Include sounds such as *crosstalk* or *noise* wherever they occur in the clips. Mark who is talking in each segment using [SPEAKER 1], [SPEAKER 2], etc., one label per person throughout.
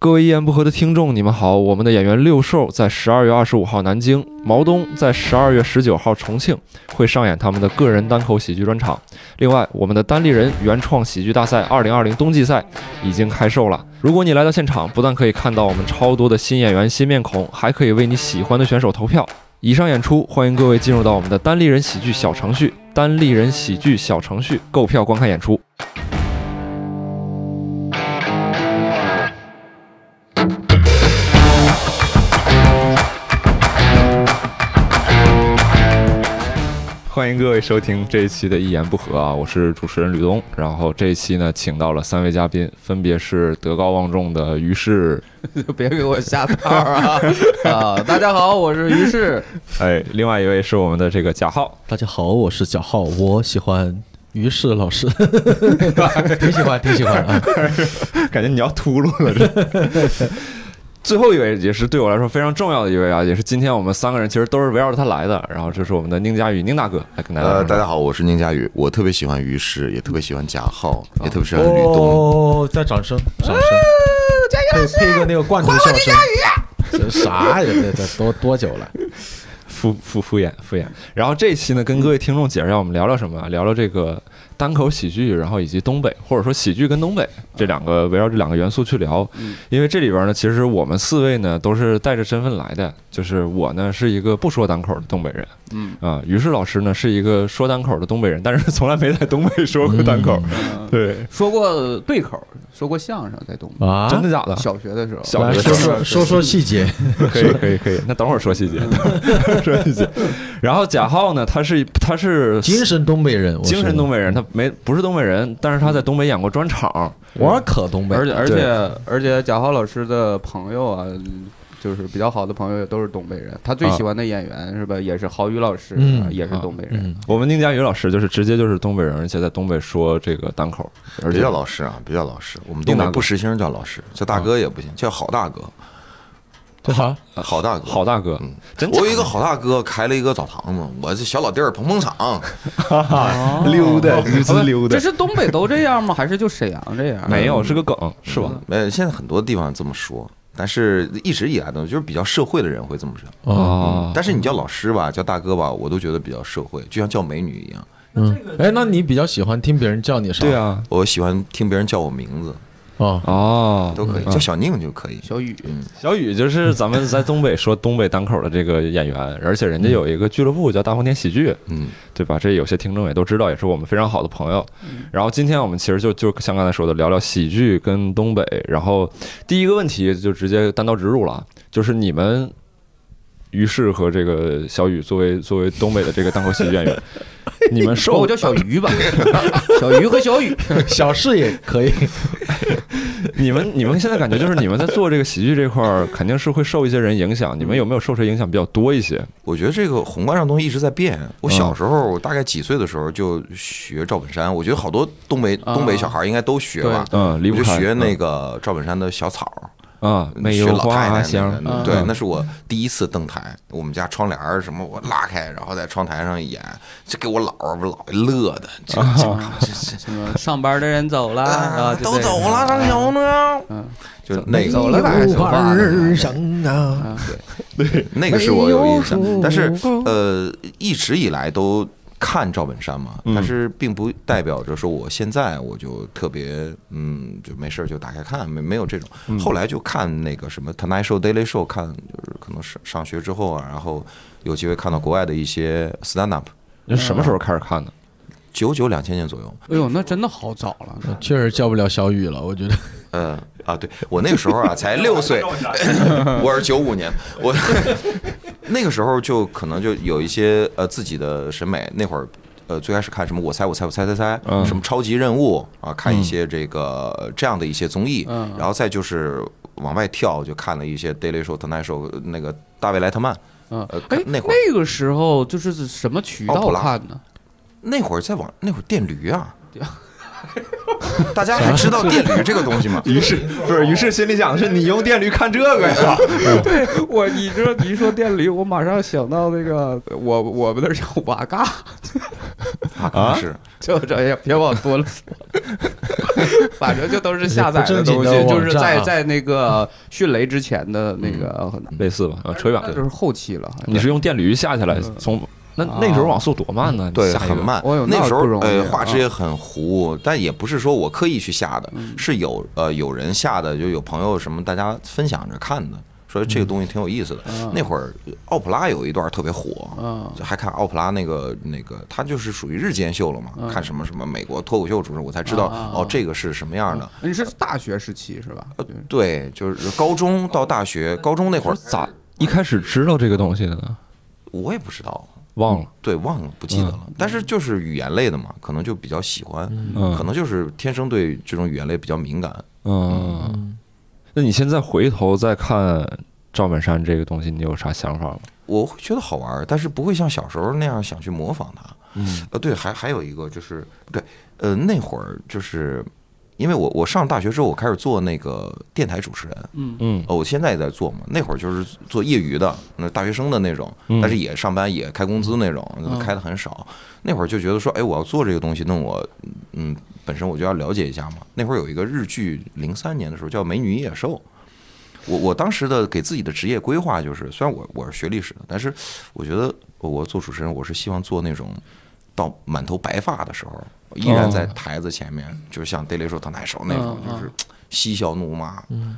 [SPEAKER 1] 各位一言不合的听众，你们好！我们的演员六兽在十二月二十五号南京，毛东在十二月十九号重庆会上演他们的个人单口喜剧专场。另外，我们的单立人原创喜剧大赛二零二零冬季赛已经开售了。如果你来到现场，不但可以看到我们超多的新演员、新面孔，还可以为你喜欢的选手投票。以上演出，欢迎各位进入到我们的单立人喜剧小程序“单立人喜剧小程序”购票观看演出。各位收听这一期的《一言不合》啊，我是主持人吕东。然后这一期呢，请到了三位嘉宾，分别是德高望重的于适，*laughs*
[SPEAKER 2] 别给我下套啊！*laughs* 啊，大家好，我是于适。
[SPEAKER 1] 哎，另外一位是我们的这个贾浩，
[SPEAKER 3] 大家好，我是贾浩，我喜欢于适老师，*laughs* 挺喜欢，挺喜欢啊。
[SPEAKER 1] 感觉你要秃噜了这。最后一位也是对我来说非常重要的一位啊，也是今天我们三个人其实都是围绕着他来的。然后这是我们的宁佳宇，宁大哥来跟大家。
[SPEAKER 4] 呃，大家好，我是宁佳宇，我特别喜欢于适，也特别喜欢贾浩，也特别喜欢吕东。
[SPEAKER 3] 哦，再掌声，掌声，配配一个那个罐头笑声。*laughs* 这啥呀？这这多多久了？*laughs*
[SPEAKER 1] 敷敷敷衍敷衍。然后这期呢，跟各位听众解释一下，我们聊聊什么？聊聊这个。单口喜剧，然后以及东北，或者说喜剧跟东北这两个围绕这两个元素去聊，因为这里边呢，其实我们四位呢都是带着身份来的，就是我呢是一个不说单口的东北人，嗯。啊，于是老师呢是一个说单口的东北人，但是从来没在东北说过单口，对，
[SPEAKER 2] 说过对口，说过相声在东北。
[SPEAKER 1] 啊，真的假的？
[SPEAKER 2] 小学的时候，
[SPEAKER 1] 小学
[SPEAKER 3] 说说说说细节，
[SPEAKER 1] 可以可以可以，那等会儿说细节，*laughs* 说细节。然后贾浩呢，他是他是
[SPEAKER 3] 精神东北人，
[SPEAKER 1] 精神东北人，他。没不是东北人，但是他在东北演过专场，
[SPEAKER 3] 我可东北，
[SPEAKER 2] 而且而且而且贾浩老师的朋友啊，就是比较好的朋友也都是东北人。他最喜欢的演员是吧，也是郝宇老师，也是东北人。
[SPEAKER 1] 我们宁佳宇老师就是直接就是东北人，而且在东北说这个单口，
[SPEAKER 4] 别叫老师啊，别叫老师，我们东北不实行叫老师，叫大哥也不行，叫好大哥。
[SPEAKER 1] 好，
[SPEAKER 4] 好大哥，
[SPEAKER 1] 好大哥，
[SPEAKER 4] 嗯，我有一个好大哥开了一个澡堂子，我这小老弟儿捧捧场，
[SPEAKER 1] 溜达，溜达溜达。
[SPEAKER 2] 这是东北都这样吗？还是就沈阳这样？
[SPEAKER 1] 没有，是个梗，是吧？
[SPEAKER 4] 呃，现在很多地方这么说，但是一直以来呢，就是比较社会的人会这么
[SPEAKER 1] 说啊。
[SPEAKER 4] 但是你叫老师吧，叫大哥吧，我都觉得比较社会，就像叫美女一样。
[SPEAKER 3] 嗯，哎，那你比较喜欢听别人叫你啥？
[SPEAKER 1] 对啊，
[SPEAKER 4] 我喜欢听别人叫我名字。
[SPEAKER 3] 哦
[SPEAKER 1] 哦，
[SPEAKER 4] 都可以叫小宁就可以。
[SPEAKER 2] 小雨，
[SPEAKER 1] 小雨就是咱们在东北说东北单口的这个演员，而且人家有一个俱乐部叫大风天喜剧，嗯，对吧？这有些听众也都知道，也是我们非常好的朋友。然后今天我们其实就就像刚才说的，聊聊喜剧跟东北。然后第一个问题就直接单刀直入了，就是你们于适和这个小雨作为作为东北的这个单口喜剧演员。*laughs* 你们受
[SPEAKER 2] 我叫小鱼吧，*laughs* 小鱼和小雨，
[SPEAKER 3] 小事也可以。*laughs*
[SPEAKER 1] 你们你们现在感觉就是你们在做这个喜剧这块儿，肯定是会受一些人影响。你们有没有受谁影响比较多一些？
[SPEAKER 4] 我觉得这个宏观上东西一直在变。我小时候我大概几岁的时候就学赵本山，我觉得好多东北东北小孩应该都学吧。
[SPEAKER 1] 嗯，离不
[SPEAKER 4] 开。就学那个赵本山的小草。
[SPEAKER 1] 啊，没有花香，
[SPEAKER 4] 对，那是我第一次登台。我们家窗帘什么，我拉开，然后在窗台上演，这给我姥儿、我姥爷乐的。这
[SPEAKER 2] 这 *laughs* 什么上班的人走了啊，
[SPEAKER 4] 都走了，咱小呢？嗯，*laughs* 就那个
[SPEAKER 2] 走了吧，说话啊，
[SPEAKER 4] 对，对，*laughs* 那个是我有印象，但是呃，一直以来都。看赵本山嘛，但是并不代表着说我现在我就特别嗯就没事就打开看没没有这种，后来就看那个什么 Tonight Show Daily Show 看就是可能上上学之后啊，然后有机会看到国外的一些 stand up。
[SPEAKER 1] 那什么时候开始看的？
[SPEAKER 4] 九九两千年左右。
[SPEAKER 2] 哎呦，那真的好早了，
[SPEAKER 3] 确实叫不了小雨了，我觉得。
[SPEAKER 4] 嗯啊，对我那个时候啊才六 *laughs* 岁，*laughs* 我是九五年，我那个时候就可能就有一些呃自己的审美。那会儿呃最开始看什么我猜我猜我猜猜猜，什么超级任务啊，看一些这个这样的一些综艺，然后再就是往外跳，就看了一些 Daily Show、Tonight Show 那个大卫莱特曼。
[SPEAKER 2] 嗯，哎，那会儿那个时候就是什么渠道看呢？
[SPEAKER 4] 那会儿在网那会儿电驴啊。大家还知道电驴这个东西吗？*laughs*
[SPEAKER 1] 于是不是，于是心里想的是你用电驴看这个呀？*laughs*
[SPEAKER 2] 对我，你知道你一说电驴，我马上想到那个我我们那叫瓦嘎
[SPEAKER 4] 啊，是
[SPEAKER 2] 就这样，别往多了说。*laughs* 反正就都是下载的东西，就是在在那个迅雷之前的那个
[SPEAKER 1] 类似吧，啊，扯远了，
[SPEAKER 2] 就是后期了。
[SPEAKER 1] 你是用电驴下下来从。那那时候网速多慢呢？
[SPEAKER 4] 对，很慢。
[SPEAKER 2] 那
[SPEAKER 4] 时候呃，画质也很糊，但也不是说我刻意去下的，是有呃有人下的，就有朋友什么大家分享着看的，说这个东西挺有意思的。那会儿奥普拉有一段特别火，就还看奥普拉那个那个，他就是属于日间秀了嘛，看什么什么美国脱口秀主持人，我才知道哦，这个是什么样的。
[SPEAKER 2] 你是大学时期是吧？
[SPEAKER 4] 对，就是高中到大学，高中那会儿
[SPEAKER 1] 咋一开始知道这个东西的呢？
[SPEAKER 4] 我也不知道。
[SPEAKER 1] 忘了，
[SPEAKER 4] 对，忘了，不记得了。但是就是语言类的嘛，可能就比较喜欢，可能就是天生对这种语言类比较敏感。
[SPEAKER 1] 嗯，那你现在回头再看赵本山这个东西，你有啥想法吗？
[SPEAKER 4] 我会觉得好玩，但是不会像小时候那样想去模仿他。嗯，呃，对，还还有一个就是，对，呃，那会儿就是。因为我我上大学之后，我开始做那个电台主持人，
[SPEAKER 2] 嗯嗯，
[SPEAKER 4] 我现在也在做嘛。那会儿就是做业余的，那大学生的那种，但是也上班也开工资那种，开的很少。那会儿就觉得说，哎，我要做这个东西，那我嗯，本身我就要了解一下嘛。那会儿有一个日剧，零三年的时候叫《美女与野兽》，我我当时的给自己的职业规划就是，虽然我我是学历史的，但是我觉得我做主持人，我是希望做那种到满头白发的时候。依然在台子前面，就像《Daily Show》他那时候那种，就是嬉笑怒骂。嗯，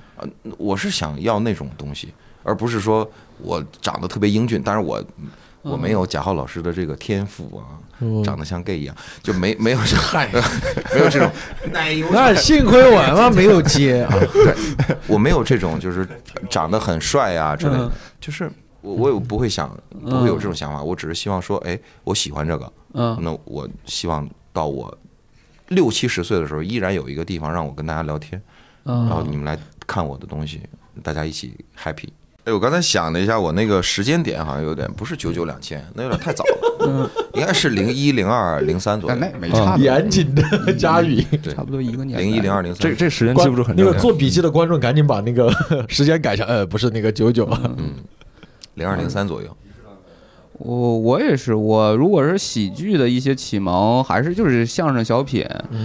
[SPEAKER 4] 我是想要那种东西，而不是说我长得特别英俊，但是我我没有贾浩老师的这个天赋啊，长得像 gay 一样，就没没有这
[SPEAKER 3] 嗨，
[SPEAKER 4] 没有这种。*laughs* *laughs*
[SPEAKER 3] 那幸亏我他妈没有接啊！*laughs*
[SPEAKER 4] 我没有这种，就是长得很帅啊之类的，就是我我也不会想，不会有这种想法。我只是希望说，哎，我喜欢这个，嗯，那我希望。到我六七十岁的时候，依然有一个地方让我跟大家聊天，然后你们来看我的东西，大家一起 happy。哎，我刚才想了一下，我那个时间点好像有点不是九九两千，那有点太早了，*laughs* 应该是零一零二零三左右。
[SPEAKER 2] 那没差。
[SPEAKER 3] 严谨的佳宇，
[SPEAKER 2] 差不多一个年。
[SPEAKER 4] 零一零二零三，
[SPEAKER 1] 这这时间记不住很。
[SPEAKER 3] 那个做笔记的观众赶紧把那个 *laughs* 时间改成，呃，不是那个九九，
[SPEAKER 4] 嗯，零二零三左右。
[SPEAKER 2] 我我也是，我如果是喜剧的一些启蒙，还是就是相声小品，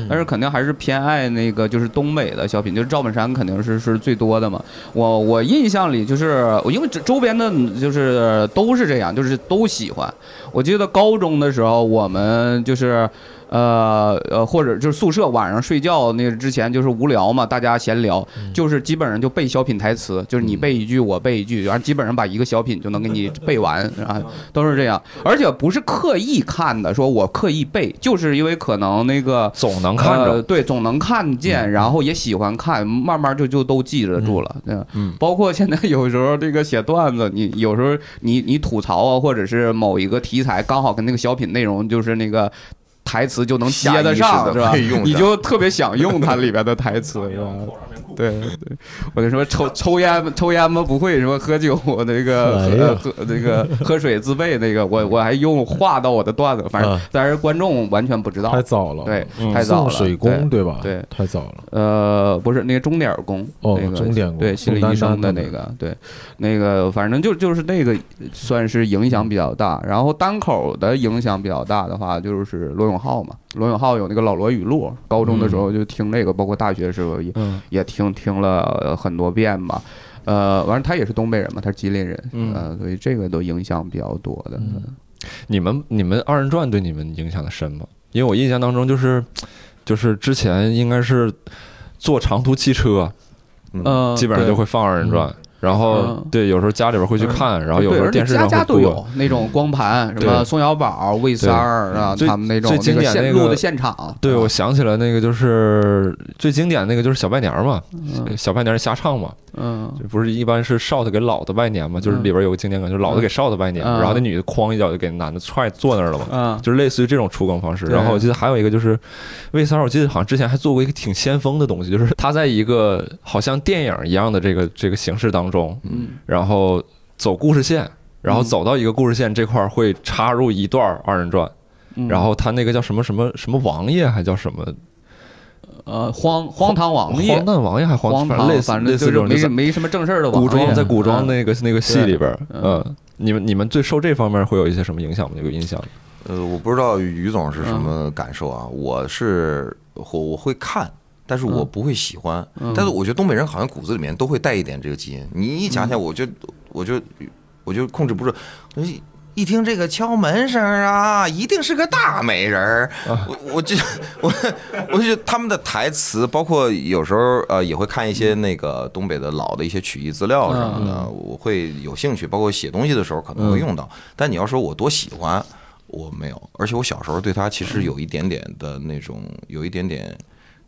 [SPEAKER 2] 但是肯定还是偏爱那个就是东北的小品，就是赵本山肯定是是最多的嘛。我我印象里就是我因为周边的就是都是这样，就是都喜欢。我记得高中的时候，我们就是。呃呃，或者就是宿舍晚上睡觉那之前就是无聊嘛，大家闲聊，就是基本上就背小品台词，就是你背一句我背一句，然后基本上把一个小品就能给你背完啊，都是这样，而且不是刻意看的，说我刻意背，就是因为可能那个
[SPEAKER 1] 总能看着，
[SPEAKER 2] 对，总能看见，然后也喜欢看，慢慢就就都记得住了，嗯，包括现在有时候这个写段子，你有时候你你吐槽啊，或者是某一个题材刚好跟那个小品内容就是那个。台词就能接得上，是吧？你就特别想用它里边的台词，是吧？*laughs* 对对，我就说，抽抽烟抽烟嘛不会，什么喝酒那个 *laughs* 喝喝那个喝水自备那个，我 *laughs* 我还用画到我的段子，反正但是观众完全不知道。
[SPEAKER 3] 太早了，
[SPEAKER 2] 对，太早了。
[SPEAKER 3] 水工对吧？
[SPEAKER 2] 对，
[SPEAKER 3] 太早了。
[SPEAKER 2] 呃，不是那个钟点工，
[SPEAKER 3] 哦，
[SPEAKER 2] 钟
[SPEAKER 3] 点工，
[SPEAKER 2] 对，心理医生的那个，对，那个反正就就是那个算是影响比较大。然后单口的影响比较大的话，就是罗永浩嘛。罗永浩有那个老罗语录，高中的时候就听那个，包括大学的时候也也听听了很多遍吧。呃，完了他也是东北人嘛，他是吉林人，呃，所以这个都影响比较多的。
[SPEAKER 1] 你们你们二人转对你们影响的深吗？因为我印象当中就是就是之前应该是坐长途汽车，
[SPEAKER 2] 嗯，
[SPEAKER 1] 基本上就会放二人转。然后对，有时候家里边会去看，然后有时候电视上
[SPEAKER 2] 家家都有那种光盘，什么宋小宝、魏三儿啊，他们那种
[SPEAKER 1] 最经典
[SPEAKER 2] 那个现场。
[SPEAKER 1] 对，我想起来那个就是最经典那个就是小拜年嘛，小拜年瞎唱嘛。
[SPEAKER 2] 嗯，
[SPEAKER 1] 不是一般是少的给老的拜年嘛，就是里边有个经典梗，就是老的给少的拜年，然后那女的哐一脚就给男的踹坐那儿了嘛。嗯，就是类似于这种出梗方式。然后我记得还有一个就是魏三儿，我记得好像之前还做过一个挺先锋的东西，就是他在一个好像电影一样的这个这个形式当中，
[SPEAKER 2] 嗯，
[SPEAKER 1] 然后走故事线，然后走到一个故事线这块儿会插入一段二人转，然后他那个叫什么什么什么王爷还叫什么？
[SPEAKER 2] 呃，荒荒唐王爷，
[SPEAKER 1] 荒诞王爷还
[SPEAKER 2] 荒
[SPEAKER 1] 唐，类似类似这种，
[SPEAKER 2] 没没什么正事儿的
[SPEAKER 1] 古装，在古装那个那个戏里边，嗯，你们你们最受这方面会有一些什么影响吗？有印象？
[SPEAKER 4] 呃，我不知道于总是什么感受啊，我是我我会看，但是我
[SPEAKER 2] 嗯
[SPEAKER 4] 不会喜欢。
[SPEAKER 2] 嗯
[SPEAKER 4] 但是我觉得东北人好像骨子里面都会带一点这个基因。你一讲起来，我就我就我就控制不住，我一一听这个敲门声啊，一定是个大美人儿。我我就 *laughs* 我我就他们的台词，包括有时候呃也会看一些那个东北的老的一些曲艺资料什么的，我会有兴趣，包括写东西的时候可能会用到。但你要说我多喜欢，我没有，而且我小时候对他其实有一点点的那种，有一点点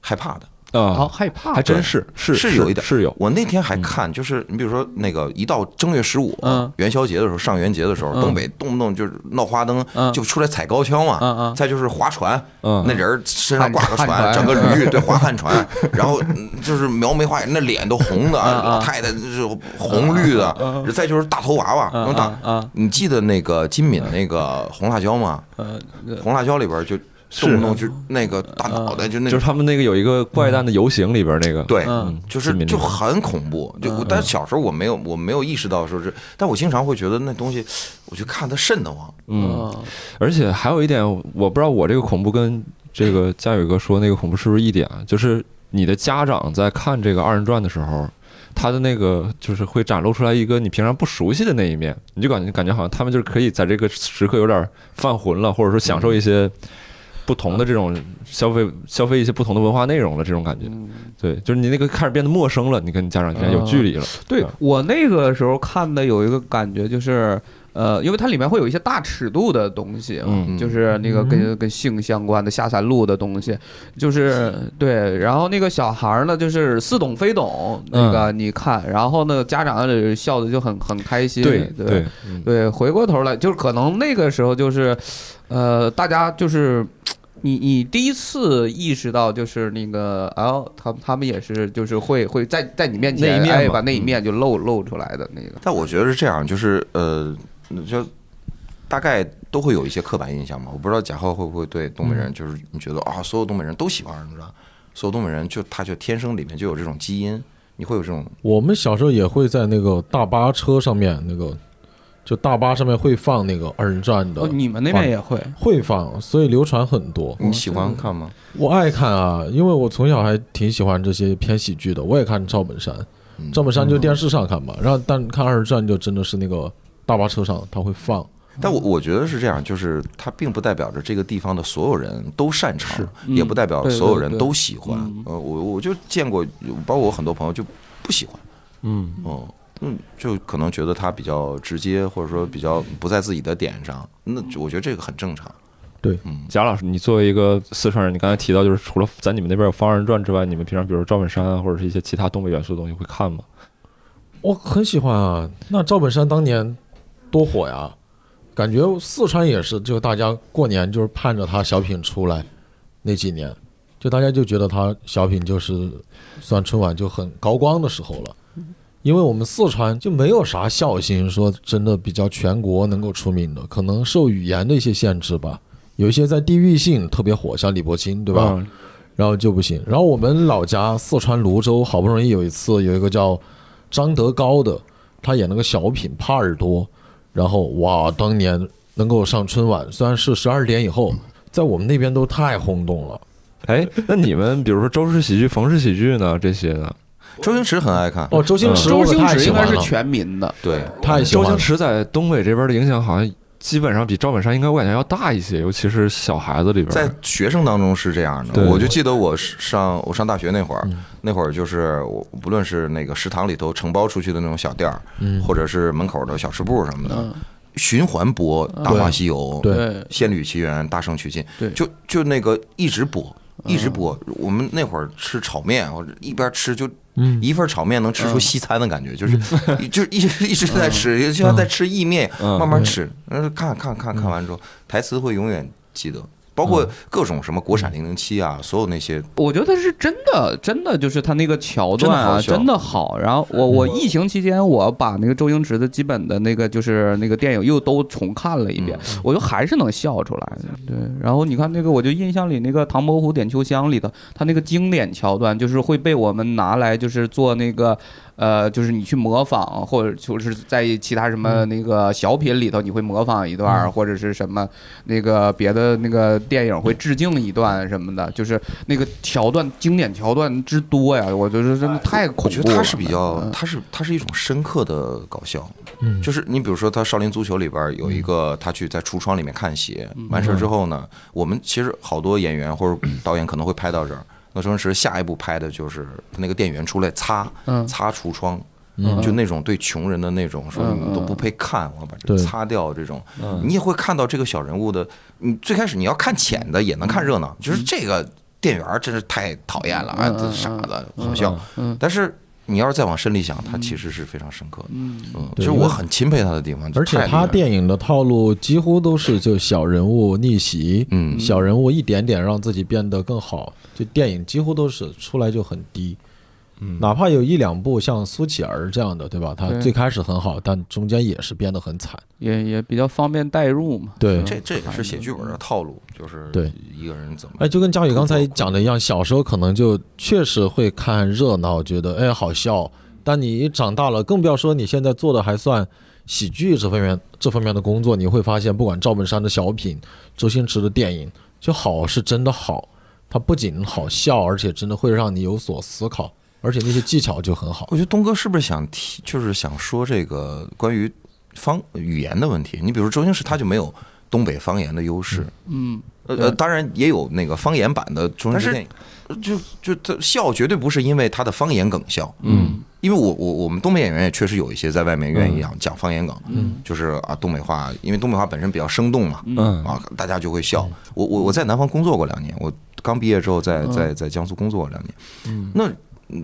[SPEAKER 4] 害怕的。
[SPEAKER 2] 好
[SPEAKER 1] 啊，
[SPEAKER 2] 害怕，
[SPEAKER 1] 还真是是
[SPEAKER 4] 是有一点。
[SPEAKER 1] 是有，
[SPEAKER 4] 我那天还看，就是你比如说那个一到正月十五
[SPEAKER 2] 嗯。
[SPEAKER 4] 元宵节的时候，上元节的时候，
[SPEAKER 2] 嗯。
[SPEAKER 4] 东北动不动就是闹花灯
[SPEAKER 2] 嗯，
[SPEAKER 4] 就出来踩高跷嘛。
[SPEAKER 2] 嗯嗯。
[SPEAKER 4] 再就是划船，
[SPEAKER 1] 嗯。
[SPEAKER 4] 那人身上挂个船，整个驴对划旱船，然后嗯就是描眉画眼，那脸都红的，老太太就是红绿的，再就是大头娃娃，大
[SPEAKER 2] 嗯嗯。
[SPEAKER 4] 你记得那个金敏那个红辣椒吗？
[SPEAKER 2] 呃，
[SPEAKER 4] 红辣椒里边就动不动就那个大脑袋就那
[SPEAKER 1] 就是他们那个有一个怪诞的游行里边那个，
[SPEAKER 4] 对，
[SPEAKER 2] 嗯
[SPEAKER 4] 就是就很恐怖。就我，但小时候我没有我没有意识到说是，但我经常会觉得那东西，我就看它瘆得慌。
[SPEAKER 1] 嗯，而且还有一点，我不知道我这个恐怖跟这个佳宇哥说那个恐怖是不是一点啊，就是你的家长在看这个二人转的时候。他的那个就是会展露出来一个你平常不熟悉的那一面，你就感觉感觉好像他们就是可以在这个时刻有点犯浑了，或者说享受一些不同的这种消费消费一些不同的文化内容了这种感觉。对，就是你那个开始变得陌生了，你跟你家长之间有距离了。
[SPEAKER 2] 对
[SPEAKER 1] 啊
[SPEAKER 2] 我那个时候看的有一个感觉就是。呃，因为它里面会有一些大尺度的东西，
[SPEAKER 1] 嗯
[SPEAKER 2] 就是那个跟跟性相关的下三路的东西，就是对。然后那个小孩儿呢，就是似懂非懂，那个你看，然后呢，家长笑的就很很开心，
[SPEAKER 1] 对
[SPEAKER 2] 对
[SPEAKER 1] 对，嗯
[SPEAKER 2] 对，回过头来就是可能那个时候就是，呃，大家就是。你你第一次意识到就是那个 L，，他他们也是就是会会在在你面前
[SPEAKER 1] 那一面
[SPEAKER 2] 把那一面就露露出来的那个，
[SPEAKER 4] 但我觉得是这样，就是呃，就大概都会有一些刻板印象嘛。我不知道贾浩会不会对东北人，就是你觉得啊，所有东北人都喜欢二人转，所有东北人就他就天生里面就有这种基因，你会有这种
[SPEAKER 3] 我们小时候也会在那个大巴车上面，那个就大巴上面会放那个二人转的
[SPEAKER 2] 哦，，你们那边也会，
[SPEAKER 3] 会放，所以流传很多。
[SPEAKER 4] 你喜欢看吗？
[SPEAKER 3] 我爱看啊，因为我从小还挺喜欢这些偏喜剧的，我也看赵本山，
[SPEAKER 4] 嗯。
[SPEAKER 3] 赵本山就电视上看嘛，然后但看二人转就真的是那个大巴车上他会放，
[SPEAKER 4] 但我我觉得是这样，就是它并不代表着这个地方的所有人都擅长，也不代表所有人都喜欢。
[SPEAKER 2] 嗯。
[SPEAKER 4] 呃，我我就见过，包括我很多朋友就不喜欢，
[SPEAKER 1] 嗯，
[SPEAKER 4] 嗯嗯，就可能觉得他比较直接，或者说比较不在自己的点上。那我觉得这个很正常。
[SPEAKER 3] 对，
[SPEAKER 4] 嗯，
[SPEAKER 1] 贾老师，你作为一个四川人，你刚才提到就是除了在你们那边有放二人转之外，你们平常比如赵本山啊，或者是一些其他东北元素的东西会看吗？
[SPEAKER 3] 我很喜欢啊。那赵本山当年多火呀，感觉四川也是，就大家过年就是盼着他小品出来那几年，就大家就觉得他小品就是算春晚就很高光的时候了。因为我们四川就没有啥孝心说真的比较全国能够出名的，可能受语言的一些限制吧。有一些在地域性特别火，像李伯清，对吧？
[SPEAKER 1] 嗯
[SPEAKER 3] 然后就不行。然后我们老家四川泸州好不容易有一次有一个叫张德高的，他演那个小品《帕尔多》，然后哇，当年能够上春晚，虽然是十二点以后，在我们那边都太轰动了。
[SPEAKER 1] 哎，那你们比如说周氏喜剧、冯氏喜剧呢？这些呢？
[SPEAKER 4] 周星驰很爱看，
[SPEAKER 3] 哦，周星驰
[SPEAKER 2] 周星驰应该是全民的，
[SPEAKER 4] 对，
[SPEAKER 1] 周星
[SPEAKER 3] 太喜欢了。
[SPEAKER 1] 驰在东北这边的影响好像基本上比赵本山应该我感觉要大一些，尤其是小孩子里边。
[SPEAKER 4] 在学生当中是这样的。我就记得我上我上大学那会儿，
[SPEAKER 3] 嗯。
[SPEAKER 4] 那会儿就是我不论是那个食堂里头承包出去的那种小店儿，
[SPEAKER 3] 嗯。
[SPEAKER 4] 或者是门口的小吃部什么的，
[SPEAKER 2] 嗯，
[SPEAKER 4] 循环播《大话西游》
[SPEAKER 3] 对。
[SPEAKER 2] 对，
[SPEAKER 4] 仙履奇缘》《大圣娶亲
[SPEAKER 2] 对》，
[SPEAKER 4] 就就那个一直播，一直播。我们那会儿吃炒面，或者一边吃就
[SPEAKER 3] 嗯。
[SPEAKER 4] 一份炒面能吃出
[SPEAKER 2] 嗯。
[SPEAKER 4] 西餐的感觉，就是 *laughs* 就是一直一直在吃，就像在吃意面，
[SPEAKER 1] 嗯。
[SPEAKER 4] 慢慢吃。看看看看完之后，台词会永远记得，包括各种什么国产零零七啊，所有那些
[SPEAKER 2] 我觉得是真的，真的就是他那个桥段啊，
[SPEAKER 4] 真的好。
[SPEAKER 2] 然后我我疫情期间，我把那个周星驰的基本的那个就是那个电影又都重看了一遍，我就还是能笑出来。对，然后你看那个，我就印象里那个《唐伯虎点秋香》里头，他那个经典桥段，就是会被我们拿来就是做那个。呃，就是你去模仿，或者就是在其他什么那个小品里头，你会模仿一段儿，或者是什么那个别的那个电影会致敬一段什么的，就是那个桥段经典桥段之多呀，我觉得真的太恐怖了。
[SPEAKER 4] 我觉得它是比较
[SPEAKER 2] 嗯，
[SPEAKER 4] 它是它是一种深刻的搞笑，
[SPEAKER 3] 嗯。
[SPEAKER 4] 就是你比如说他少林足球里边有一个，他去在橱窗里面看鞋，
[SPEAKER 2] 嗯。
[SPEAKER 4] 完事儿之后呢，我们其实好多演员或者导演可能会拍到这儿，那周星驰下一步拍的就是他那个店员出来擦
[SPEAKER 2] 嗯。
[SPEAKER 4] 擦橱窗。
[SPEAKER 3] 嗯
[SPEAKER 4] 就那种对穷人的那种说
[SPEAKER 2] 嗯
[SPEAKER 4] 你都不配看，我把这个擦掉这种，
[SPEAKER 1] 嗯
[SPEAKER 4] 你也会看到这个小人物的。你最开始你要看浅的也能看热闹，就是这个店员真是太讨厌了啊，这傻子好笑。
[SPEAKER 2] 嗯
[SPEAKER 4] 但是你要是再往深里想，他其实是非常深刻的。
[SPEAKER 2] 嗯
[SPEAKER 4] 嗯，
[SPEAKER 3] 对因为
[SPEAKER 4] 其实我很钦佩他的地方，
[SPEAKER 3] 而且他电影的套路几乎都是就小人物逆袭，
[SPEAKER 4] 嗯
[SPEAKER 3] 小人物一点点让自己变得更好，就电影几乎都是出来就很低。
[SPEAKER 1] 嗯
[SPEAKER 3] 哪怕有一两部像苏乞儿这样的，对吧？他最开始很好，但中间也是变得很惨。
[SPEAKER 2] 也也比较方便代入嘛。
[SPEAKER 3] 对，
[SPEAKER 4] 这这也是写剧本的套路，就是
[SPEAKER 3] 对
[SPEAKER 4] 一个人怎么
[SPEAKER 3] 哎，就跟佳宇刚才讲的一样，小时候可能就确实会看热闹，觉得哎好笑。但你长大了，更不要说你现在做的还算喜剧这方面这方面的工作，你会发现，不管赵本山的小品、周星驰的电影，就好是真的好，它不仅好笑，而且真的会让你有所思考，而且那些技巧就很好。
[SPEAKER 4] 我觉得东哥是不是想提，就是想说这个关于方语言的问题？你比如说周星驰，他就没有东北方言的优势，
[SPEAKER 2] 嗯，
[SPEAKER 4] 呃呃，当然也有那个方言版的周星驰电影，就就他笑绝对不是因为他的方言梗笑，
[SPEAKER 1] 嗯，
[SPEAKER 4] 因为我我我们东北演员也确实有一些在外面愿意讲讲方言梗，
[SPEAKER 3] 嗯，
[SPEAKER 4] 就是啊东北话，因为东北话本身比较生动嘛，
[SPEAKER 1] 嗯
[SPEAKER 4] 啊大家就会笑。我我我在南方工作过两年，我刚毕业之后在在在江苏工作过两年，
[SPEAKER 3] 嗯。
[SPEAKER 4] 那嗯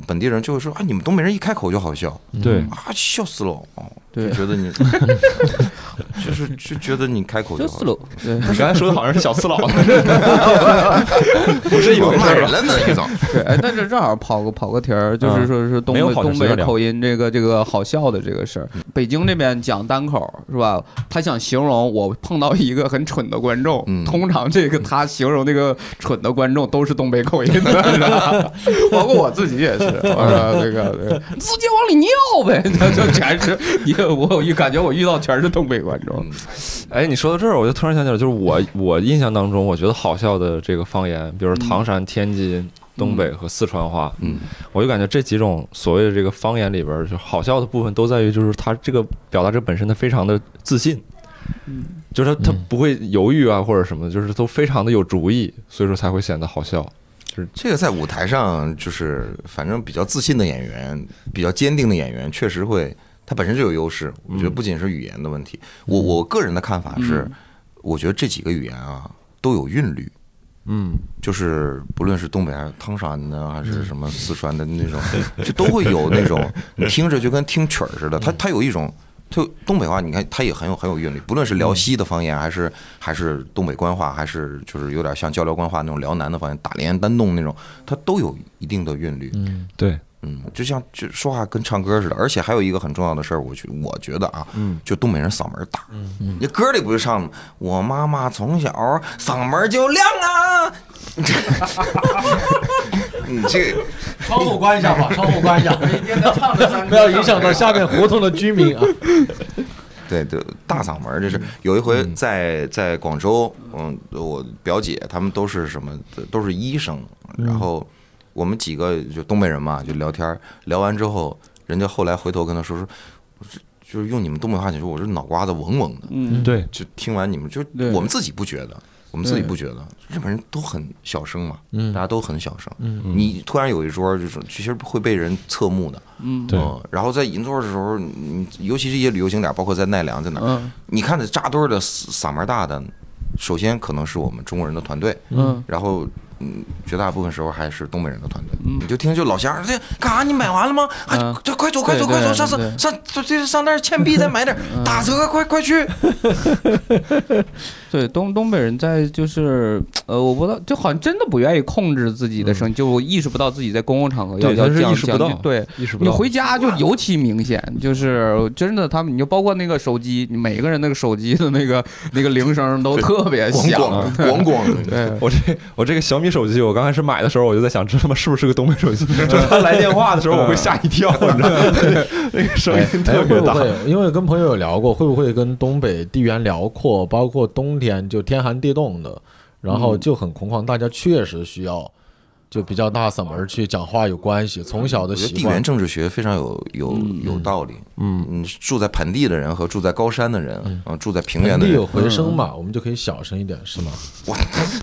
[SPEAKER 4] 本地人就会说啊你们东北人一开口就好笑。
[SPEAKER 1] 对，
[SPEAKER 4] 啊笑死了。哦，就觉得你 *laughs* 就是就觉得你开口就好
[SPEAKER 2] 就思路，对。
[SPEAKER 1] 你刚才说的好像是小次郎，*laughs* 不是一回事
[SPEAKER 4] 骂人
[SPEAKER 1] 儿？
[SPEAKER 4] 了呢一种，
[SPEAKER 2] 对，哎，但是正好跑个跑个题儿，就是说是东北东北口音这个这个好笑的这个事儿。北京这边讲单口是吧？他想形容我碰到一个很蠢的观众，
[SPEAKER 4] 嗯。
[SPEAKER 2] 通常这个他形容那个蠢的观众都是东北口音的，包括我自己也是，我说这个这个直接往里尿呗，就全是一个我遇感觉我遇到全是东北观众。
[SPEAKER 4] 嗯
[SPEAKER 1] 哎，你说到这儿，我就突然想起来，就是我我印象当中，我觉得好笑的这个方言，比如说唐山、天津、东北和四川话，
[SPEAKER 4] 嗯
[SPEAKER 1] 我就感觉这几种所谓的这个方言里边，就好笑的部分都在于，就是他这个表达者本身他非常的自信，
[SPEAKER 2] 嗯，
[SPEAKER 1] 就是他他
[SPEAKER 3] 嗯
[SPEAKER 1] 不会犹豫啊或者什么，就是都非常的有主意，所以说才会显得好笑。
[SPEAKER 4] 这个在舞台上就是，反正比较自信的演员，比较坚定的演员，确实会，他本身就有优势。我觉得不仅是语言的问题，我我个人的看法是，我觉得这几个语言啊都有韵律，
[SPEAKER 1] 嗯，
[SPEAKER 4] 就是不论是东北还是唐山的，还是什么四川的那种，*laughs* 就都会有那种你听着就跟听曲儿似的。它它有一种，它东北话，你看它也很有很有韵律，不论是辽西的方言，还是还是东北官话，还是就是有点像交流官话那种辽南的方言，大连、丹东那种，它都有一定的韵律。
[SPEAKER 3] 嗯。
[SPEAKER 1] 对，
[SPEAKER 4] 嗯，就像就说话跟唱歌似的，而且还有一个很重要的事儿，我觉我觉得啊，
[SPEAKER 1] 嗯，
[SPEAKER 4] 就东北人嗓门儿大，嗯。嗯，你歌里不就唱吗？我妈妈从小嗓门儿就亮啊，*laughs* 你这
[SPEAKER 3] 窗户关一下吧，窗户关一下，*laughs* 不要影响到下面胡同的居民啊。*laughs*
[SPEAKER 4] 对对大嗓门儿，这是有一回在在广州，嗯，我表姐他们都是什么，都是医生，然后我们几个就东北人嘛，就聊天儿，聊完之后，人家后来回头跟他说说，就是用你们东北话讲说，我这脑瓜子嗡嗡的。
[SPEAKER 2] 嗯，
[SPEAKER 1] 对，
[SPEAKER 4] 就听完你们就我们自己不觉得，我们自己不觉得，日本人都很小声嘛，
[SPEAKER 3] 嗯。
[SPEAKER 4] 大家都很小声。
[SPEAKER 3] 嗯。
[SPEAKER 4] 你突然有一桌就是其实会被人侧目的，
[SPEAKER 2] 嗯，
[SPEAKER 1] 对。
[SPEAKER 4] 嗯然后在银座的时候，你尤其是一些旅游景点，包括在奈良在哪，
[SPEAKER 2] 嗯。
[SPEAKER 4] 你看那扎堆儿的嗓门大的，首先可能是我们中国人的团队，
[SPEAKER 2] 嗯。
[SPEAKER 4] 然后嗯，绝大部分时候还是东北人的团队。
[SPEAKER 2] 嗯
[SPEAKER 4] 你就听就老乡这干啥？你买完了吗？啊
[SPEAKER 2] 嗯，
[SPEAKER 4] 这快走快走快走，上上
[SPEAKER 2] 对
[SPEAKER 4] 上这这上那儿欠币再买点儿，打折快快去。*laughs*
[SPEAKER 2] 对，东东北人在就是呃，我不知道，就好像真的不愿意控制自己的声音，就意识不到自己在公共场合要要降
[SPEAKER 1] 意识不到
[SPEAKER 2] 降对。你
[SPEAKER 1] 意识不到。
[SPEAKER 2] 回家就尤其明显，就是真的，他们你就包括那个手机，你每个人那个手机的那个那个铃声都特别响，
[SPEAKER 4] 咣咣咣的。
[SPEAKER 2] 对，
[SPEAKER 1] 我这我这个小米手机，我刚开始买的时候，我就在想，这他妈是不是个东北手机？*laughs* 就是他来电话的时候，我会吓一跳，你知道吗？*laughs* 那个声音
[SPEAKER 3] 哎，
[SPEAKER 1] 特别大。
[SPEAKER 3] 会不会？因为跟朋友有聊过，会不会跟东北地缘辽阔，包括冬天就天寒地冻的，然后就很空旷，大家确实需要就比较大嗓门去讲话有关系，从小的习惯。
[SPEAKER 4] 地缘政治学非常有有有道理。
[SPEAKER 1] 嗯，
[SPEAKER 4] 嗯，住在盆地的人和住在高山的人，嗯，住在平原的人
[SPEAKER 3] 有，回声嘛，我们就可以小声一点，是吗？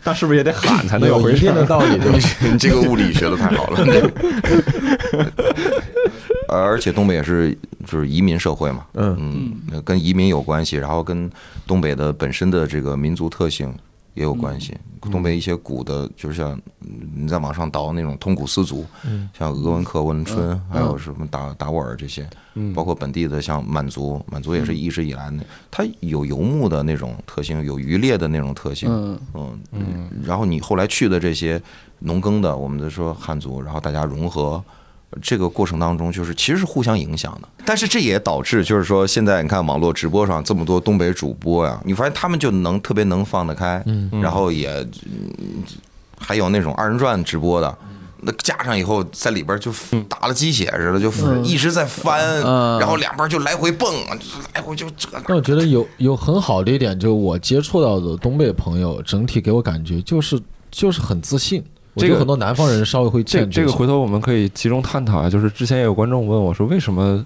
[SPEAKER 1] 那是不是也得喊才能有
[SPEAKER 3] 有
[SPEAKER 1] 回声？
[SPEAKER 3] 一定的道理，*laughs*
[SPEAKER 4] 这个物理学的太好了。*laughs* 而且东北也是就是移民社会嘛，
[SPEAKER 3] 嗯
[SPEAKER 4] 嗯，那跟移民有关系，然后跟东北的本身的这个民族特性也有关系。东北一些古的，就是像嗯你在网上倒那种通古斯族，像鄂温克、汶川，还有什么达达斡尔这些，包括本地的像满族，满族也是一直以来的，它有游牧的那种特性，有渔猎的那种特性，
[SPEAKER 2] 嗯
[SPEAKER 4] 嗯嗯，然后你后来去的这些农耕的，我们就说汉族，然后大家融合。这个过程当中，就是其实是互相影响的，但是这也导致，就是说现在你看网络直播上这么多东北主播呀，你发现他们就能特别能放得开，
[SPEAKER 3] 嗯。
[SPEAKER 4] 然后也嗯还有那种二人转直播的，那加上以后在里边就打了鸡血似的，就一直在翻，
[SPEAKER 2] 嗯。
[SPEAKER 4] 然后两边就来回蹦，来回就
[SPEAKER 3] 但我觉得有有很好的一点，就是我接触到的东北朋友，整体给我感觉就是就是很自信。我觉
[SPEAKER 1] 这个
[SPEAKER 3] 得很多南方人稍微会
[SPEAKER 1] 这
[SPEAKER 3] 欠缺一些
[SPEAKER 1] 这个回头我们可以集中探讨啊。就是之前也有观众问我说，为什么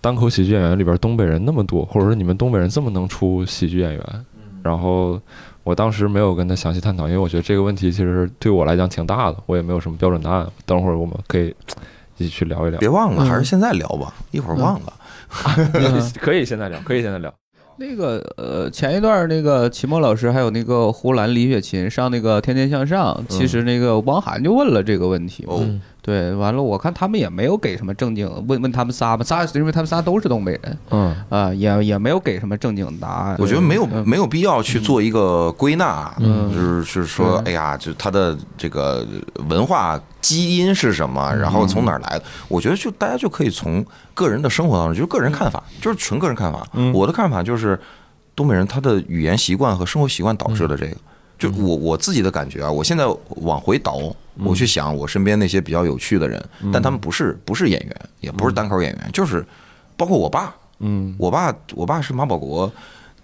[SPEAKER 1] 单口喜剧演员里边东北人那么多，或者说你们东北人这么能出喜剧演员？然后我当时没有跟他详细探讨，因为我觉得这个问题其实对我来讲挺大的，我也没有什么标准答案。等会儿我们可以一起去聊一聊
[SPEAKER 4] 别。忘了，还是现在聊吧，一会儿忘了。*laughs*
[SPEAKER 1] 可以现在聊，可以现在聊。
[SPEAKER 2] 那个呃，前一段那个齐墨老师还有那个胡兰、李雪琴上那个《天天向上》，其实那个汪涵就问了这个问题。对，完了我看他们也没有给什么正经问问他们仨吧，仨因为他们仨都是东北人
[SPEAKER 1] 嗯，
[SPEAKER 2] 啊、也也没有给什么正经答案。
[SPEAKER 4] 我觉得没有
[SPEAKER 2] 嗯
[SPEAKER 4] 没有必要去做一个归纳，
[SPEAKER 2] 嗯
[SPEAKER 4] 就是是说，哎呀，就他的这个文化基因是什么，然后从哪儿来的？我觉得就大家就可以从个人的生活当中，就是个人看法，就是纯个人看法。我的看法就是，东北人他的语言习惯和生活习惯导致的这个。就我我自己的感觉啊，我现在往回倒，我去想我身边那些比较有趣的人，但他们不是不是演员，也不是单口演员，就是包括我爸，
[SPEAKER 1] 嗯，
[SPEAKER 4] 我爸我爸是马保国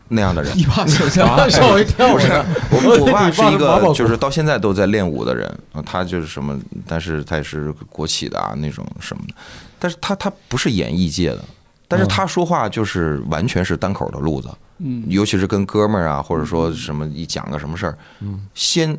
[SPEAKER 4] 那样的人，*laughs*
[SPEAKER 2] 你爸
[SPEAKER 3] 吓我一跳！
[SPEAKER 4] 不是
[SPEAKER 3] 我
[SPEAKER 4] 我我爸是一个就是到现在都在练武的人啊，他就是什么，但是他也是国企的啊那种什么的，但是他他不是演艺界的，但是他说话就是完全是单口的路子，
[SPEAKER 2] 嗯
[SPEAKER 4] 尤其是跟哥们儿啊，或者说什么一讲个什么事儿，先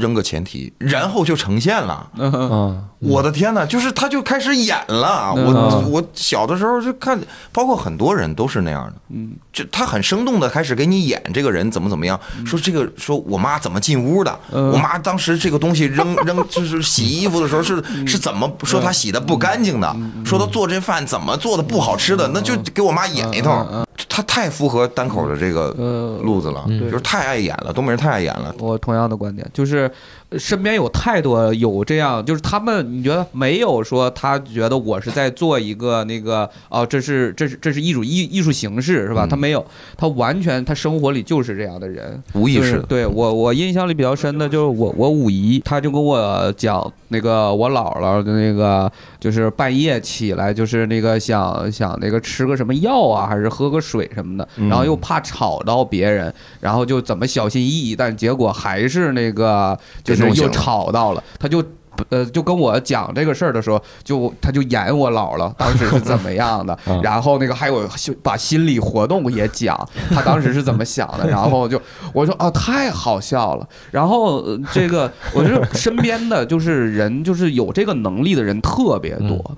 [SPEAKER 4] 扔个前提，然后就呈现了。
[SPEAKER 1] 啊，
[SPEAKER 4] 我的天呐，就是他就开始演了。我
[SPEAKER 1] 嗯。
[SPEAKER 4] 我小的时候就看，包括很多人都是那样的。
[SPEAKER 2] 嗯，
[SPEAKER 4] 就他很生动的开始给你演这个人怎么怎么样，说这个说我妈怎么进屋的，
[SPEAKER 2] 嗯。
[SPEAKER 4] 我妈当时这个东西扔 *laughs* 扔就是洗衣服的时候是是怎么说她洗的不干净的，说她做这饭怎么做的不好吃的，那就给我妈演一通。他太符合单口的这个
[SPEAKER 2] 呃
[SPEAKER 4] 路子了，就是太爱演了，东北人太爱演了。
[SPEAKER 2] 我同样的观点，就是呃身边有太多有这样，就是他们，你觉得没有说他觉得我是在做一个那个哦，这是这是这是艺术艺艺术形式是吧？
[SPEAKER 4] 嗯。
[SPEAKER 2] 他没有，他完全他生活里就是这样的人，
[SPEAKER 4] 无意识。的，
[SPEAKER 2] 对我，我印象里比较深的就是我我五姨，她就跟我讲那个我姥姥的那个，就是半夜起来就是那个想想那个吃个什么药啊，还是喝个水什么的，然后又怕吵到别人，然后就怎么小心翼翼，但结果还是那个就是
[SPEAKER 4] 弄醒了
[SPEAKER 2] 吵到了，他就。呃，就跟我讲这个事儿的时候，就他就演我姥姥当时是怎么样的，*laughs* 然后那个还有把心理活动也讲，他当时是怎么想的，*laughs* 然后就我说啊，太好笑了。然后呃这个我觉得身边的就是人，就是有这个能力的人特别多。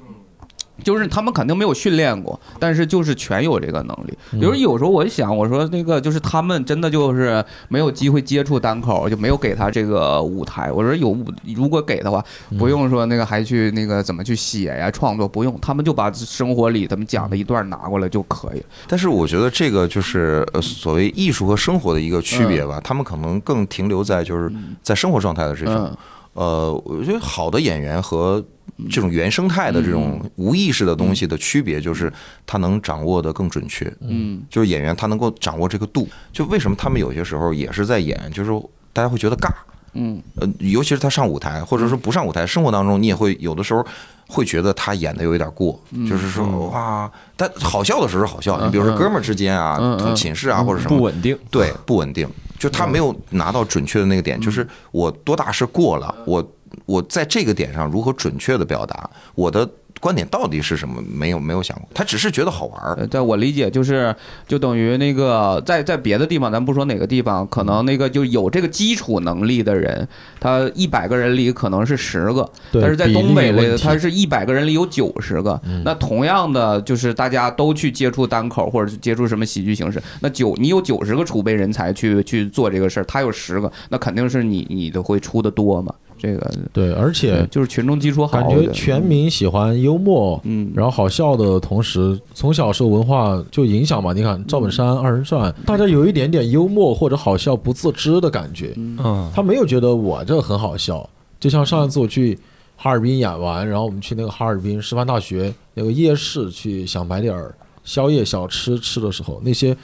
[SPEAKER 2] 就是他们肯定没有训练过，但是就是全有这个能力。比如有时候我想，我说那个就是他们真的就是没有机会接触单口，就没有给他这个舞台。我说有舞，如果给的话，不用说那个还去那个怎么去写呀、创作，不用，他们就把生活里他们讲的一段拿过来就可以。
[SPEAKER 4] 但是我觉得这个就是呃所谓艺术和生活的一个区别吧，他们可能更停留在就是在生活状态的这种
[SPEAKER 2] 嗯，
[SPEAKER 4] 呃，我觉得好的演员和这种原生态的这种无意识的东西的区别，就是他能掌握的更准确。
[SPEAKER 2] 嗯。
[SPEAKER 4] 就是演员他能够掌握这个度。就为什么他们有些时候也是在演，就是大家会觉得尬。
[SPEAKER 2] 嗯。
[SPEAKER 4] 呃，尤其是他上舞台，或者说不上舞台，生活当中你也会有的时候会觉得他演的有一点过，
[SPEAKER 2] 嗯。
[SPEAKER 4] 就是说哇，但好笑的时候是好笑。你比如说哥们儿之间啊，同寝室啊或者什么。
[SPEAKER 1] 不稳定。
[SPEAKER 4] 对，不稳定，就他没有拿到准确的那个点，就是我多大是过了，我我在这个点上如何准确的表达我的观点到底是什么？没有没有想过，他只是觉得好玩儿。
[SPEAKER 2] 呃，在我理解就是，就等于那个在在别的地方，咱不说哪个地方，可能那个就有这个基础能力的人，他一百个人里可能是十个，但是在东北类，
[SPEAKER 3] 的
[SPEAKER 2] 他是一百个人里有九十个。
[SPEAKER 3] 嗯
[SPEAKER 2] 那同样的，就是大家都去接触单口或者是接触什么喜剧形式，那九你有九十个储备人才去去做这个事儿，他有十个，那肯定是你你的会出的多嘛。这个
[SPEAKER 3] 对，而且
[SPEAKER 2] 就是群众基础好，
[SPEAKER 3] 感觉全民喜欢幽默，
[SPEAKER 2] 嗯，
[SPEAKER 3] 然后好笑的同时，从小受文化就影响嘛。你看赵本山二人转，大家有一点点幽默或者好笑不自知的感觉，
[SPEAKER 1] 嗯，
[SPEAKER 3] 他没有觉得我这很好笑。就像上一次我去哈尔滨演完，然后我们去那个哈尔滨师范大学那个夜市去想买点儿宵夜小吃吃的时候，那些